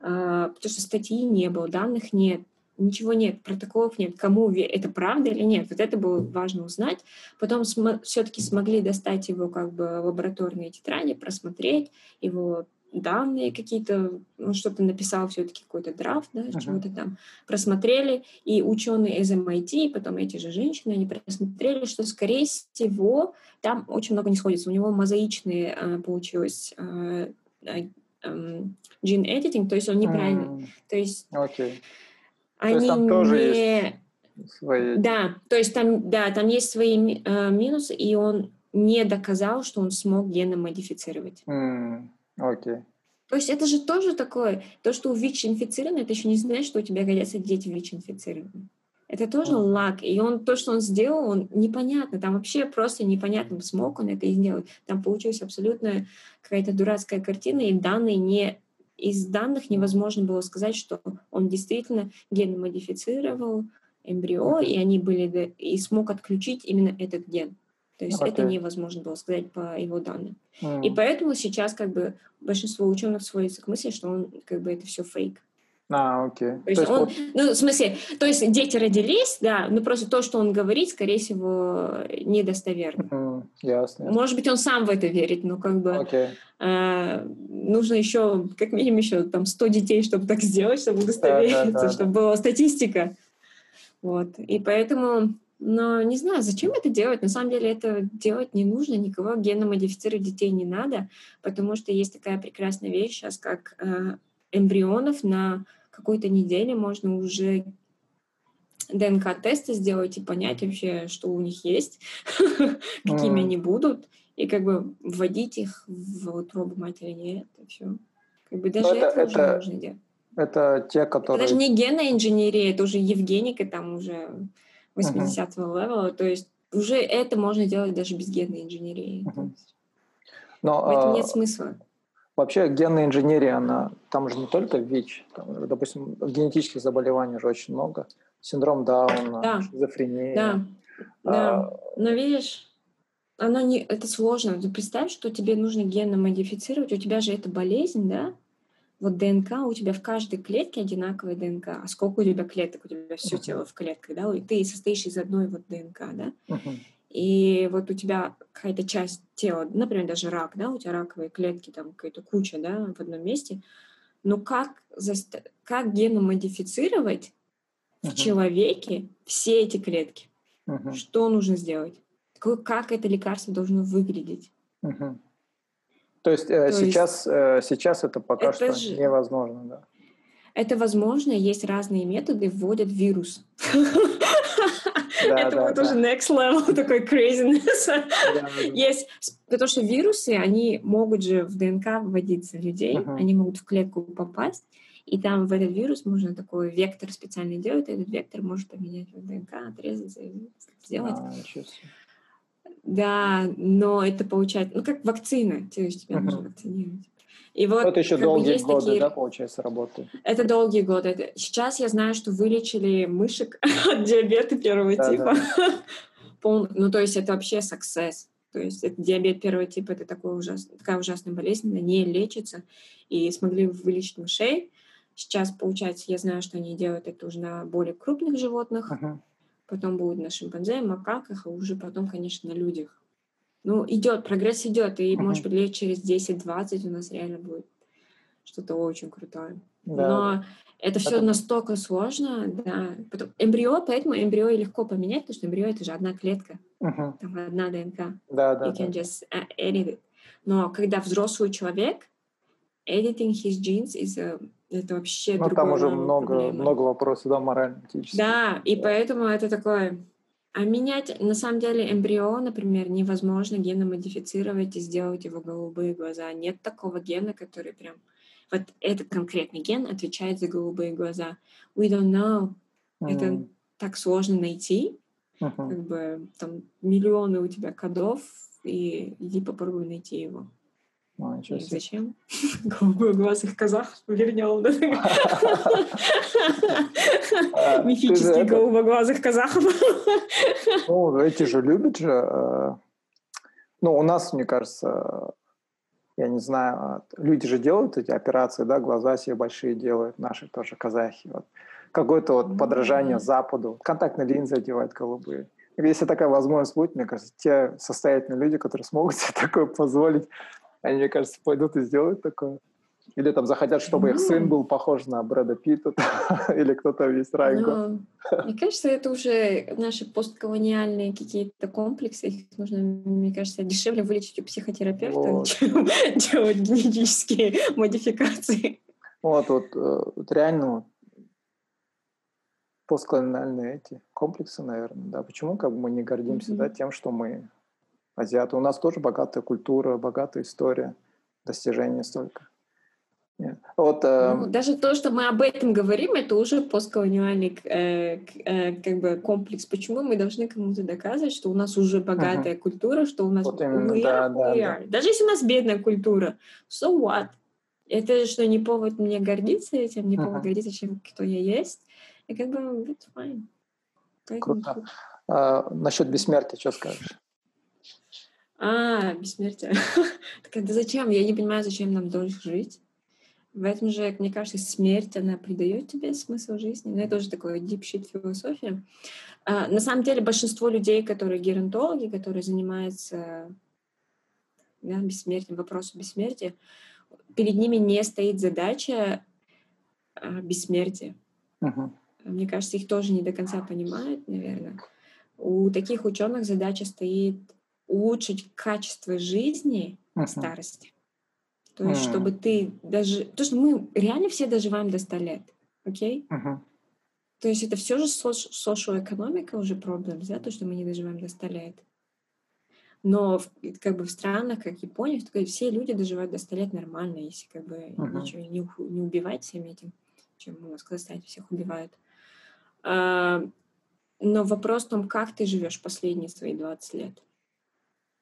А, потому что статьи не было, данных нет, ничего нет, протоколов нет, кому это правда или нет. Вот это было важно узнать. Потом см- все-таки смогли достать его как бы лабораторные тетради, просмотреть его данные какие-то, ну, что-то написал все-таки какой-то драфт, да, uh-huh. чего-то там, просмотрели, и ученые из MIT, потом эти же женщины, они просмотрели, что, скорее всего, там очень много не сходится. У него мозаичные э, получилось э, э, э, gene editing, то есть он неправильный. Mm. То есть
okay.
Они
то есть там тоже не... есть свои...
Да, то есть там, да, там есть свои э, минусы, и он не доказал, что он смог геном модифицировать.
Окей. Mm, okay.
То есть это же тоже такое, то, что у ВИЧ инфицированы, это еще не значит, что у тебя годятся дети ВИЧ инфицированы. Это тоже mm. лак. И он, то, что он сделал, он непонятно. Там вообще просто непонятно, смог он это сделать. Там получилась абсолютно какая-то дурацкая картина, и данные не из данных невозможно было сказать, что он действительно генно-модифицировал эмбрио, и они были и смог отключить именно этот ген. То есть okay. это невозможно было сказать по его данным. Mm. И поэтому сейчас как бы большинство ученых сводится к мысли, что он как бы это все фейк.
А, окей.
То есть, то есть он, вот... ну, в смысле, то есть дети родились, да, но просто то, что он говорит, скорее всего, недостоверно.
Mm, ясно.
Может быть, он сам в это верит, но как бы okay. э, нужно еще, как минимум, еще там 100 детей, чтобы так сделать, чтобы удостовериться, да, да, да, чтобы да. была статистика. Вот. И поэтому, но не знаю, зачем это делать. На самом деле это делать не нужно, никого геномодифицировать детей не надо, потому что есть такая прекрасная вещь сейчас, как э, эмбрионов на какой-то неделе можно уже ДНК-тесты сделать и понять вообще, что у них есть, какими они будут, и как бы вводить их в утробу матери. Нет, это все. Как бы даже это, уже нужно делать.
Это те, которые...
Это даже не генная инженерия, это уже Евгеника, там уже 80-го uh-huh. левела, то есть уже это можно делать даже без генной инженерии. Uh-huh. Но, в этом а... нет смысла.
Вообще генная инженерия, она, там же не только ВИЧ, там, допустим, генетических заболеваний же очень много. Синдром Дауна, да. шизофрения.
Да, а, да. Но видишь, оно не, это сложно. Ты представь, что тебе нужно генно модифицировать, у тебя же это болезнь, да? вот ДНК у тебя в каждой клетке одинаковая ДНК. А сколько у тебя клеток? У тебя все тело в клетках, да? И ты состоишь из одной вот ДНК, да? Uh-huh. И вот у тебя какая-то часть тела, например, даже рак, да, у тебя раковые клетки, там какая-то куча, да, в одном месте. Но как, заста... как геномодифицировать uh-huh. в человеке все эти клетки? Uh-huh. Что нужно сделать? Как это лекарство должно выглядеть?
Uh-huh. То есть э, То сейчас, есть, э, сейчас это пока это что же, невозможно, да?
Это возможно, есть разные методы, вводят вирус. Это вот уже next level такой craziness. Есть, потому что вирусы, они могут же в ДНК вводиться людей, они могут в клетку попасть, и там в этот вирус можно такой вектор специально делать, этот вектор может поменять в ДНК, отрезать, сделать. А, да, но это получается, ну, как вакцина, то есть тебя нужно вакцинировать.
И вот это еще долгие годы, такие... да, получается, работы?
Это долгие годы. Сейчас я знаю, что вылечили мышек от диабета первого да, типа. Да. Пол... Ну, то есть это вообще success. То есть это диабет первого типа, это такой ужас... такая ужасная болезнь, она не лечится. И смогли вылечить мышей. Сейчас, получается, я знаю, что они делают это уже на более крупных животных. Uh-huh потом будет на шимпанзе, макаках, а уже потом, конечно, на людях. Ну, идет, прогресс идет, и, может быть, лет через 10-20 у нас реально будет что-то очень крутое. Да. Но это все это... настолько сложно, да. Потом, эмбрио, поэтому эмбрио легко поменять, потому что эмбрио это же одна клетка, uh-huh. там одна ДНК.
Да, да.
You can да. just edit it. Но когда взрослый человек, editing his genes is a это вообще
Ну, там уже много, много вопросов, да, морально-этических.
Да, и поэтому это такое... А менять, на самом деле, эмбрио, например, невозможно геномодифицировать и сделать его голубые глаза. Нет такого гена, который прям... Вот этот конкретный ген отвечает за голубые глаза. We don't know. Mm. Это так сложно найти. Uh-huh. Как бы там миллионы у тебя кодов, и иди попробуй найти его.
Ну,
И зачем? Голубоглазых казахов вернем. Мифических голубоглазых казахов.
Ну, эти же любят же. Э, ну, у нас, мне кажется, я не знаю, люди же делают эти операции, да, глаза себе большие делают, наши тоже казахи. Вот. Какое-то вот подражание Западу. Контактные линзы одевают голубые. Если такая возможность будет, мне кажется, те состоятельные люди, которые смогут себе такое позволить, они, мне кажется, пойдут и сделают такое. Или там захотят, чтобы ну, их сын был похож на Брэда Питта, или кто-то весь Райго.
Ну, мне кажется, это уже наши постколониальные какие-то комплексы. Их нужно, мне кажется, дешевле вылечить у психотерапевта, вот. чем делать генетические модификации.
Вот, вот, э, вот реально постколониальные эти комплексы, наверное, да. Почему как бы мы не гордимся, mm-hmm. да, тем, что мы азиаты. У нас тоже богатая культура, богатая история, достижения столько.
Нет. Вот, э... ну, даже то, что мы об этом говорим, это уже постколониальный э, э, как бы комплекс. Почему мы должны кому-то доказывать, что у нас уже богатая uh-huh. культура, что у нас вот именно, we да, are, да, we да. Даже если у нас бедная культура, so what? Это что, не повод мне гордиться этим, не uh-huh. повод гордиться, чем кто я есть. И как бы it's fine.
Круто. А, насчет бессмертия, что скажешь?
А, бессмертие. так да зачем? Я не понимаю, зачем нам дольше жить. В этом же, мне кажется, смерть, она придает тебе смысл жизни. Но это уже такое deep shit философия. А, на самом деле большинство людей, которые геронтологи, которые занимаются да, бессмертием, вопросом бессмертия, перед ними не стоит задача а, бессмертия. Uh-huh. Мне кажется, их тоже не до конца понимают, наверное. У таких ученых задача стоит улучшить качество жизни uh-huh. старости. То есть, uh-huh. чтобы ты даже... То, что мы реально все доживаем до 100 лет, окей? Okay? Uh-huh. То есть это все же social экономика уже проблем, да, то, что мы не доживаем до 100 лет. Но в, как бы в странах, как Япония, все люди доживают до 100 лет нормально, если как бы uh-huh. ничего не, не убивать всем этим, чем у нас в Казахстане всех убивают. А, но вопрос в том, как ты живешь последние свои 20 лет.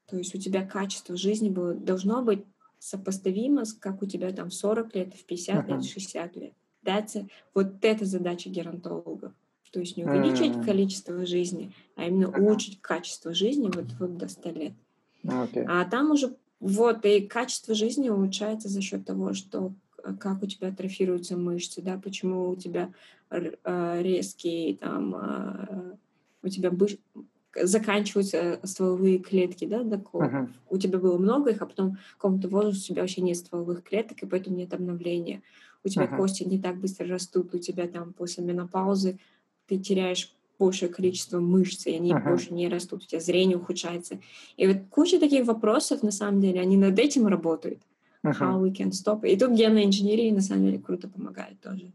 То есть у тебя качество жизни было, должно быть сопоставимо с как у тебя там в 40 лет, в 50 uh-huh. лет, 60 лет. That's вот это задача геронтологов. То есть не увеличить uh-huh. количество жизни, а именно uh-huh. улучшить качество жизни вот, вот до 100 лет. Okay. А там уже вот и качество жизни улучшается за счет того, что как у тебя атрофируются мышцы, да, почему у тебя э, резкие там э, у тебя заканчиваются стволовые клетки, да, до uh-huh. У тебя было много их, а потом в каком-то возрасте у тебя вообще нет стволовых клеток, и поэтому нет обновления. У тебя uh-huh. кости не так быстро растут, у тебя там после менопаузы ты теряешь большее количество мышц, и они uh-huh. больше не растут, у тебя зрение ухудшается. И вот куча таких вопросов, на самом деле, они над этим работают. Uh-huh. How we can stop. И тут генная инженерия, на самом деле, круто помогает тоже.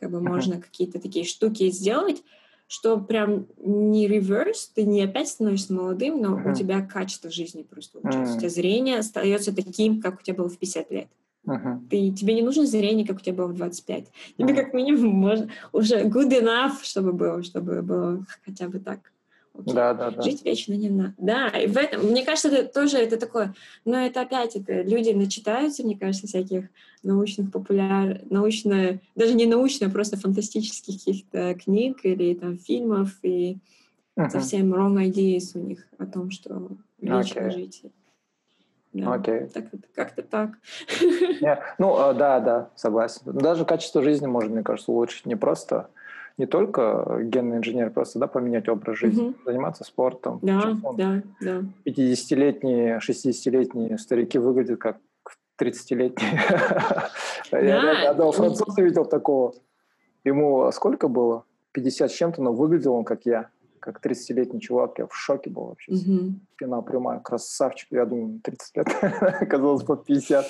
Как бы uh-huh. можно какие-то такие штуки сделать, что прям не реверс, ты не опять становишься молодым, но uh-huh. у тебя качество жизни просто улучшается. Uh-huh. У тебя зрение остается таким, как у тебя было в 50 лет. Uh-huh. Ты, тебе не нужно зрение, как у тебя было в 25. Тебе uh-huh. как минимум можно, уже good enough, чтобы было, чтобы было хотя бы так.
Okay. Да, да, да.
Жить вечно не надо. Да, и в этом, мне кажется, это тоже это такое, но это опять, это люди начитаются, мне кажется, всяких научных популяр, научно, даже не научно, а просто фантастических каких-то книг или там фильмов, и uh-huh. совсем wrong ideas у них о том, что вечно okay. жить.
Да, okay.
так, как-то так.
Yeah. Ну, а, да, да, согласен. Даже качество жизни можно, мне кажется, улучшить не просто не только генный инженер, просто да, поменять образ жизни, угу. заниматься спортом.
Да, да, да.
50-летние, 60-летние старики выглядят как 30-летние. Я одного француза видел такого. Ему сколько было? 50 с чем-то, но выглядел он как я как 30-летний чувак, я в шоке был вообще. Mm-hmm. Спина прямая, красавчик. Я думаю, 30 лет, оказалось под 50.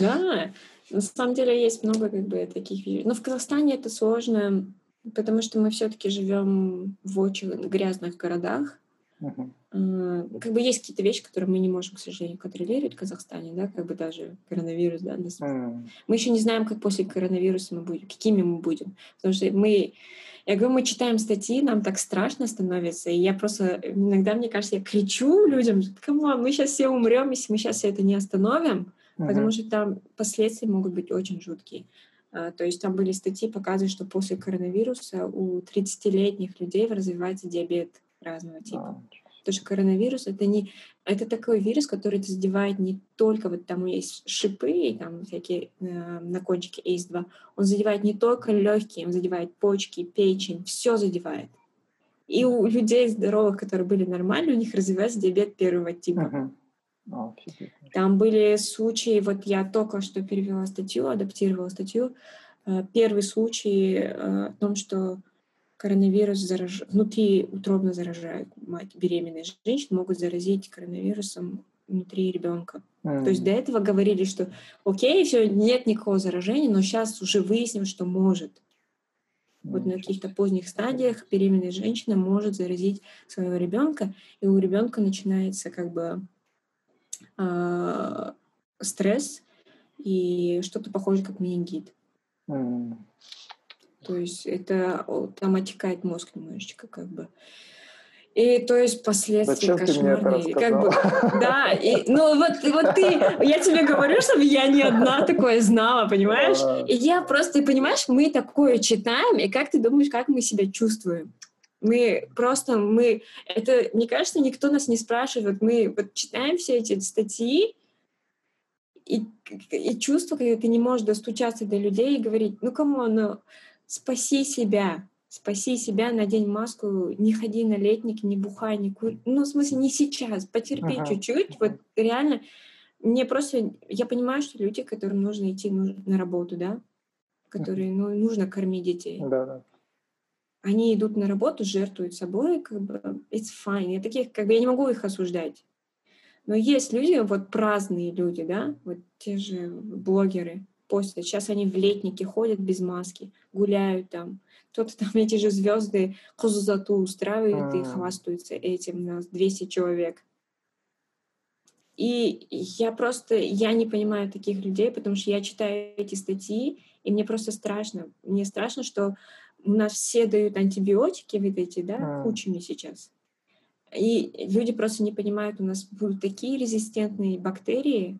Да, на самом деле есть много как бы таких вещей. Но в Казахстане это сложно, потому что мы все-таки живем в очень грязных городах. Uh-huh. Как бы есть какие-то вещи, которые мы не можем, к сожалению, контролировать в Казахстане, да, как бы даже коронавирус, да. Нас... Uh-huh. Мы еще не знаем, как после коронавируса мы будем, какими мы будем. Потому что мы, я говорю, мы читаем статьи, нам так страшно становится, и я просто, иногда, мне кажется, я кричу людям, come on, мы сейчас все умрем, если мы сейчас все это не остановим, uh-huh. потому что там последствия могут быть очень жуткие. Uh, то есть там были статьи, показывают, что после коронавируса у 30-летних людей развивается диабет разного типа. Uh-huh. Потому что коронавирус это не это такой вирус, который задевает не только вот там есть шипы и там всякие э, на кончике ACE2, он задевает не только легкие, он задевает почки, печень, все задевает. И у людей здоровых, которые были нормальны, у них развивается диабет первого типа. Uh-huh. Oh, Там были случаи, вот я только что перевела статью, адаптировала статью. Э, первый случай э, о том, что коронавирус зараж... внутри утробно заражают мать беременной женщины, могут заразить коронавирусом внутри ребенка. Mm. То есть до этого говорили, что окей, все, нет никакого заражения, но сейчас уже выясним, что может. Вот на каких-то поздних стадиях беременная женщина может заразить своего ребенка, и у ребенка начинается как бы э, стресс и что-то похожее как менингит. Mm. То есть это там отекает мозг немножечко как бы. И то есть последствия Зачем кошмарные. как бы, да, и, ну вот, вот ты, я тебе говорю, чтобы я не одна такое знала, понимаешь? И я просто, ты понимаешь, мы такое читаем, и как ты думаешь, как мы себя чувствуем? Мы просто, мы, это, мне кажется, никто нас не спрашивает, мы вот читаем все эти статьи, и, и чувство, когда ты не можешь достучаться до людей и говорить, ну кому, ну, спаси себя, спаси себя, надень маску, не ходи на летник, не бухай, не кури. Ну, в смысле, не сейчас, потерпи ага. чуть-чуть. Вот реально, мне просто, я понимаю, что люди, которым нужно идти на работу, да, которые, ну, нужно кормить детей.
Да, да.
Они идут на работу, жертвуют собой, как бы, it's fine. Я таких, как бы, я не могу их осуждать. Но есть люди, вот праздные люди, да, вот те же блогеры, постят. Сейчас они в летнике ходят без маски, гуляют там. Кто-то там эти же звезды кузузату устраивает и а. хвастаются этим на 200 человек. И я просто, я не понимаю таких людей, потому что я читаю эти статьи, и мне просто страшно. Мне страшно, что у нас все дают антибиотики вот эти, да, а. кучами сейчас. И люди просто не понимают, у нас будут такие резистентные бактерии,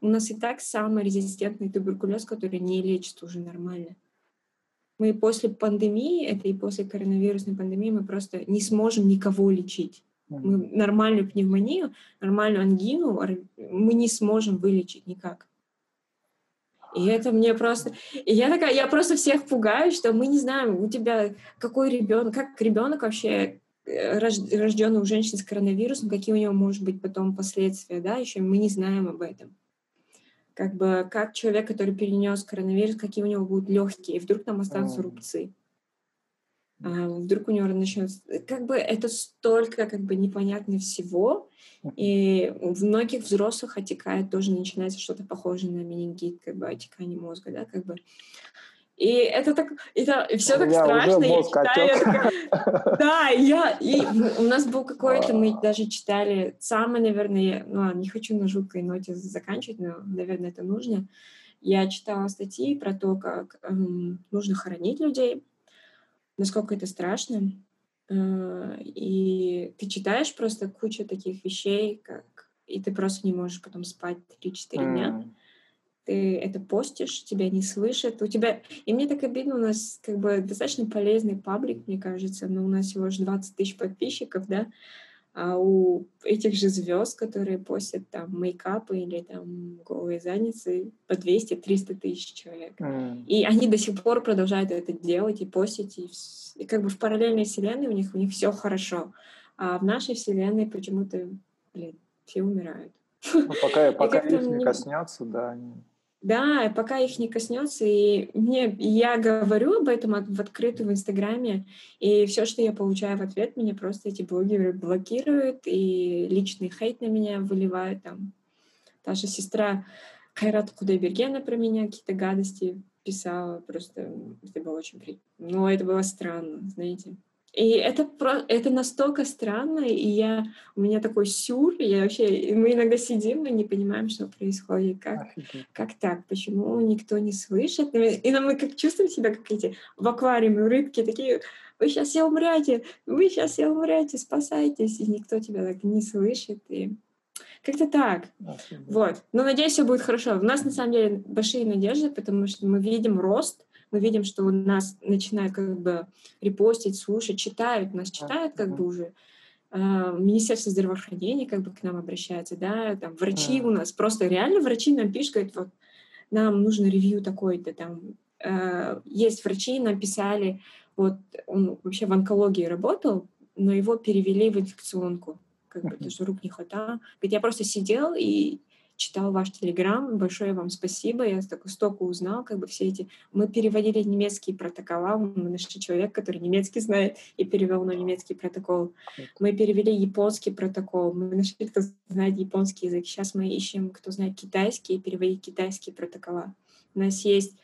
у нас и так самый резистентный туберкулез, который не лечится уже нормально. Мы после пандемии, это и после коронавирусной пандемии, мы просто не сможем никого лечить. Мы нормальную пневмонию, нормальную ангину мы не сможем вылечить никак. И это мне просто... И я такая, я просто всех пугаю, что мы не знаем, у тебя какой ребенок, как ребенок вообще э, рожденный у женщины с коронавирусом, какие у него может быть потом последствия, да, еще мы не знаем об этом. Как бы, как человек, который перенес коронавирус, какие у него будут легкие, и вдруг там останутся рубцы. А вдруг у него начнется... Как бы это столько как бы непонятно всего, и в многих взрослых отекает тоже начинается что-то похожее на менингит, как бы отекание мозга, да, как бы. И это так, это все так страшно, я читаю, я такая, да, я, и у нас был какой-то, мы даже читали, самый, наверное, ну, не хочу на жуткой ноте заканчивать, но, наверное, это нужно. Я читала статьи про то, как эм, нужно хоронить людей, насколько это страшно, Э, и ты читаешь просто кучу таких вещей, как и ты просто не можешь потом спать 3-4 mm. дня. Ты это постишь, тебя не слышат. У тебя... И мне так обидно, у нас как бы достаточно полезный паблик, мне кажется, но у нас всего лишь 20 тысяч подписчиков, да, а у этих же звезд, которые постят там мейкапы или там голые задницы, по 200-300 тысяч человек. Mm. И они до сих пор продолжают это делать и постить, и, и как бы в параллельной вселенной у них у них все хорошо. А в нашей вселенной почему-то, блин, все умирают.
Ну, пока, пока их не коснется, да, они
да, пока их не коснется, и мне я говорю об этом в открытую в Инстаграме, и все, что я получаю в ответ, меня просто эти блогеры блокируют и личный хейт на меня выливают там. Та же сестра Хайрат Худайбергена про меня какие-то гадости писала, просто это было очень приятно. Но это было странно, знаете. И это, про, это настолько странно, и я, у меня такой сюр, я вообще, мы иногда сидим, мы не понимаем, что происходит, как, как так, почему никто не слышит. И мы как чувствуем себя, как эти в аквариуме рыбки, такие, вы сейчас все умрете, вы сейчас все умрете, спасайтесь, и никто тебя так не слышит. И как-то так. Вот. Но надеюсь, все будет хорошо. У нас на самом деле большие надежды, потому что мы видим рост, мы видим, что у нас начинают как бы репостить, слушать, читают, нас читают как бы уже. Uh, Министерство здравоохранения как бы к нам обращается, да, там врачи у нас, просто реально врачи нам пишут, говорят, вот нам нужно ревью такой-то, там uh, есть врачи, нам писали, вот он вообще в онкологии работал, но его перевели в инфекционку, как бы, потому что рук не хватало. Говорит, я просто сидел и читал ваш телеграм, большое вам спасибо, я столько, столько узнал, как бы все эти... Мы переводили немецкие протокола, мы нашли человека, который немецкий знает, и перевел на немецкий протокол. Мы перевели японский протокол, мы нашли, кто знает японский язык. Сейчас мы ищем, кто знает китайский, и переводить китайские протокола. У нас есть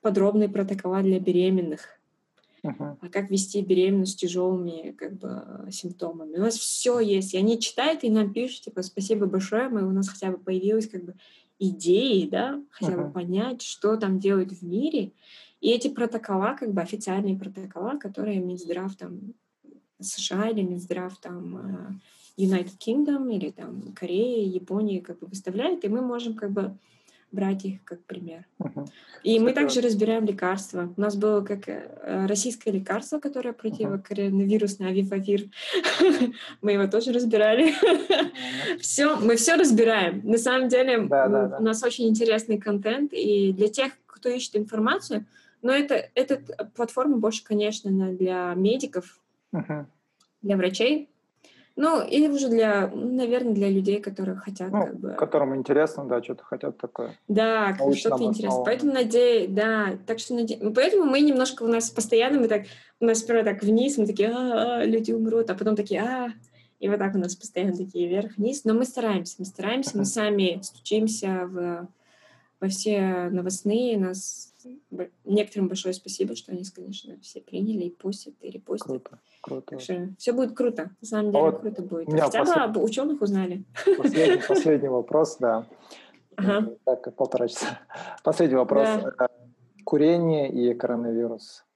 подробные протокола для беременных, uh-huh. а как вести беременность с тяжелыми как бы, симптомами. У нас все есть. И они читают и нам пишут, типа, спасибо большое, мы, у нас хотя бы появилась как бы идеи, да, хотя uh-huh. бы понять, что там делают в мире. И эти протокола, как бы официальные протокола, которые Минздрав там США или Минздрав там э, United Kingdom или там Корея, Япония как бы выставляет, и мы можем как бы брать их как пример. Uh-huh. И мы также разбираем лекарства. У нас было как э, российское лекарство, которое противокоронавирусное, авивавир. мы его тоже разбирали. все, мы все разбираем. На самом деле у нас очень интересный контент, и для тех, кто ищет информацию, но это, эта платформа больше, конечно, для медиков, для врачей, ну, или уже для, наверное, для людей, которые хотят
ну,
как бы...
Которым интересно, да, что-то хотят такое.
Да, что-то интересно. Поэтому надеюсь, да, так что надеюсь. Поэтому мы немножко у нас постоянно, мы так, у нас сперва так вниз, мы такие, а, люди умрут, а потом такие, а, и вот так у нас постоянно такие вверх-вниз. Но мы стараемся, мы стараемся, мы сами стучимся в, во все новостные, нас некоторым большое спасибо, что они, конечно, все приняли и постят, и репостят.
Круто, круто.
Так что все будет круто. На самом деле вот круто будет. Хотя послед... бы об ученых узнали.
Последний, последний вопрос, да. Ага. Так, полтора часа. Последний вопрос. Да. Э, курение и коронавирус.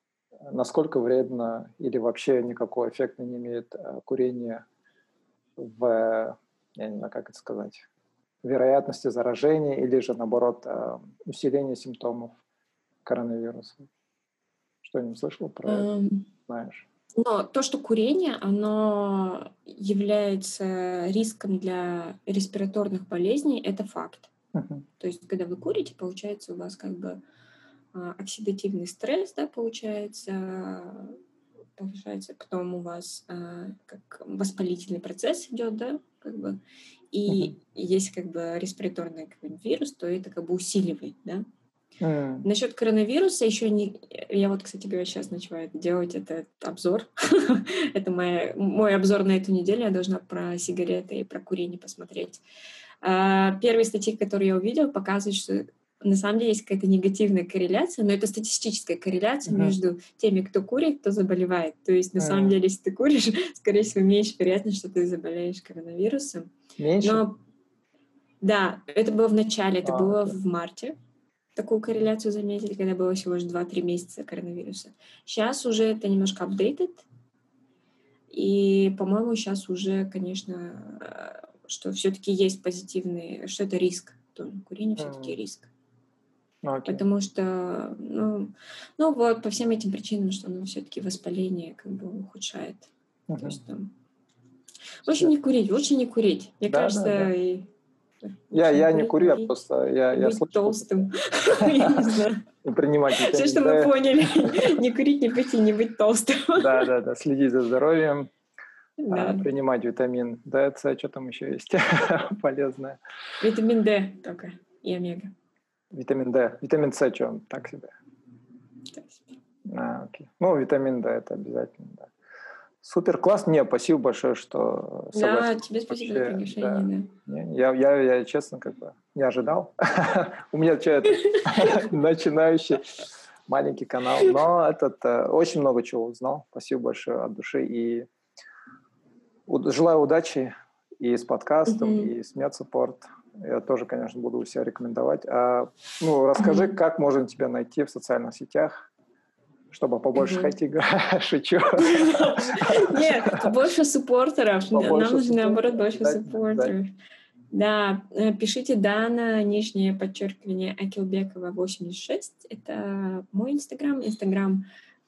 Насколько вредно или вообще никакого эффекта не имеет э, курение в, я не знаю, как это сказать, вероятности заражения или же, наоборот, э, усиления симптомов коронавируса? Что-нибудь слышал про это? Знаешь?
Но то, что курение, оно является риском для респираторных болезней, это факт. Uh-huh. То есть, когда вы курите, получается у вас как бы а, оксидативный стресс, да, получается, повышается, потом у вас а, как воспалительный процесс идет, да, как бы, и uh-huh. есть как бы респираторный вирус, то это как бы усиливает, да. Mm. Насчет коронавируса еще не... Я вот, кстати говоря, сейчас начинаю делать этот обзор. это моя... мой обзор на эту неделю. Я должна про сигареты и про курение посмотреть. А, первые статьи, которые я увидела, показывают, что на самом деле есть какая-то негативная корреляция, но это статистическая корреляция uh-huh. между теми, кто курит, кто заболевает. То есть на uh-huh. самом деле, если ты куришь, скорее всего, меньше вероятность, что ты заболеешь коронавирусом.
Меньше? Но
да, это было в начале, это а, было в марте. Такую корреляцию заметили, когда было всего лишь 2-3 месяца коронавируса. Сейчас уже это немножко updated. И, по-моему, сейчас уже, конечно, э, что все-таки есть позитивный, что это риск. Курение все-таки риск. Okay. Потому что, ну, ну вот, по всем этим причинам, что оно все-таки воспаление как бы ухудшает. Uh-huh. То есть там... Лучше не курить, лучше не курить. Мне да, кажется, да, да. и
я, я не курю, я просто я, я
слышал. толстым.
Принимать
Все, что мы поняли. Не курить, не пить и не быть толстым.
Да, да, да. Следить за здоровьем. Да. А, принимать витамин D, С, что там еще есть полезное.
Витамин D только и омега.
Витамин D. Витамин С, что он так себе? А, окей. Ну, витамин D это обязательно, да. Супер класс. Не, спасибо большое, что
Да, тебе спасибо Вообще, за приглашение. Да. Да.
Я, я, я, честно, как бы не ожидал. У меня человек начинающий маленький канал, но этот э, очень много чего узнал. Спасибо большое от души. И желаю удачи и с подкастом, и с медсуппорт. Я тоже, конечно, буду у себя рекомендовать. А, ну, расскажи, как можно тебя найти в социальных сетях, чтобы побольше хотеть Шучу.
Нет, побольше суппортеров. Нам нужно, наоборот, больше суппортеров. Да, э, пишите Дана, нижнее подчеркивание Акилбекова 86. Это мой инстаграм, инстаграм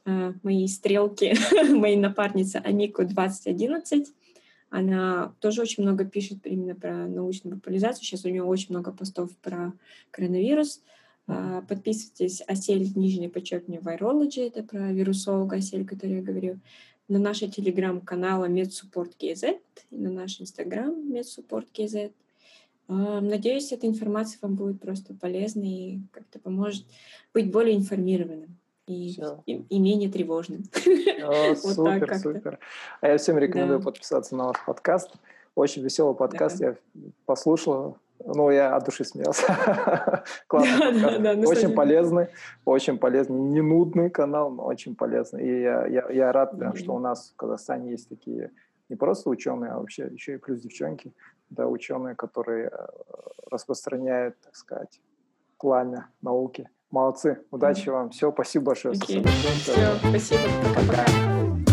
э, моей стрелки, моей напарницы Анику 2011. Она тоже очень много пишет именно про научную популяризацию. Сейчас у нее очень много постов про коронавирус. Uh, подписывайтесь Осель, нижнее подчеркивание, Virology, это про вирусолога Осель, который я говорю, на наши телеграм-каналы MedSupport.kz и на наш инстаграм MedSupport.kz. Uh, надеюсь, эта информация вам будет просто полезной и как-то поможет быть более информированным и, и, и менее тревожным.
О, вот супер, супер. А я всем рекомендую да. подписаться на ваш подкаст. Очень веселый подкаст, да. я послушал. Ну, я от души смеялся. Классный да, да, да, Очень полезный, очень полезный. Не нудный канал, но очень полезный. И я, я, я рад, mm-hmm. что у нас в Казахстане есть такие не просто ученые, а вообще еще и плюс девчонки, да, ученые, которые э, распространяют, так сказать, пламя науки. Молодцы. Удачи вам. Все, спасибо большое.
Okay. Все, спасибо. Пока-пока.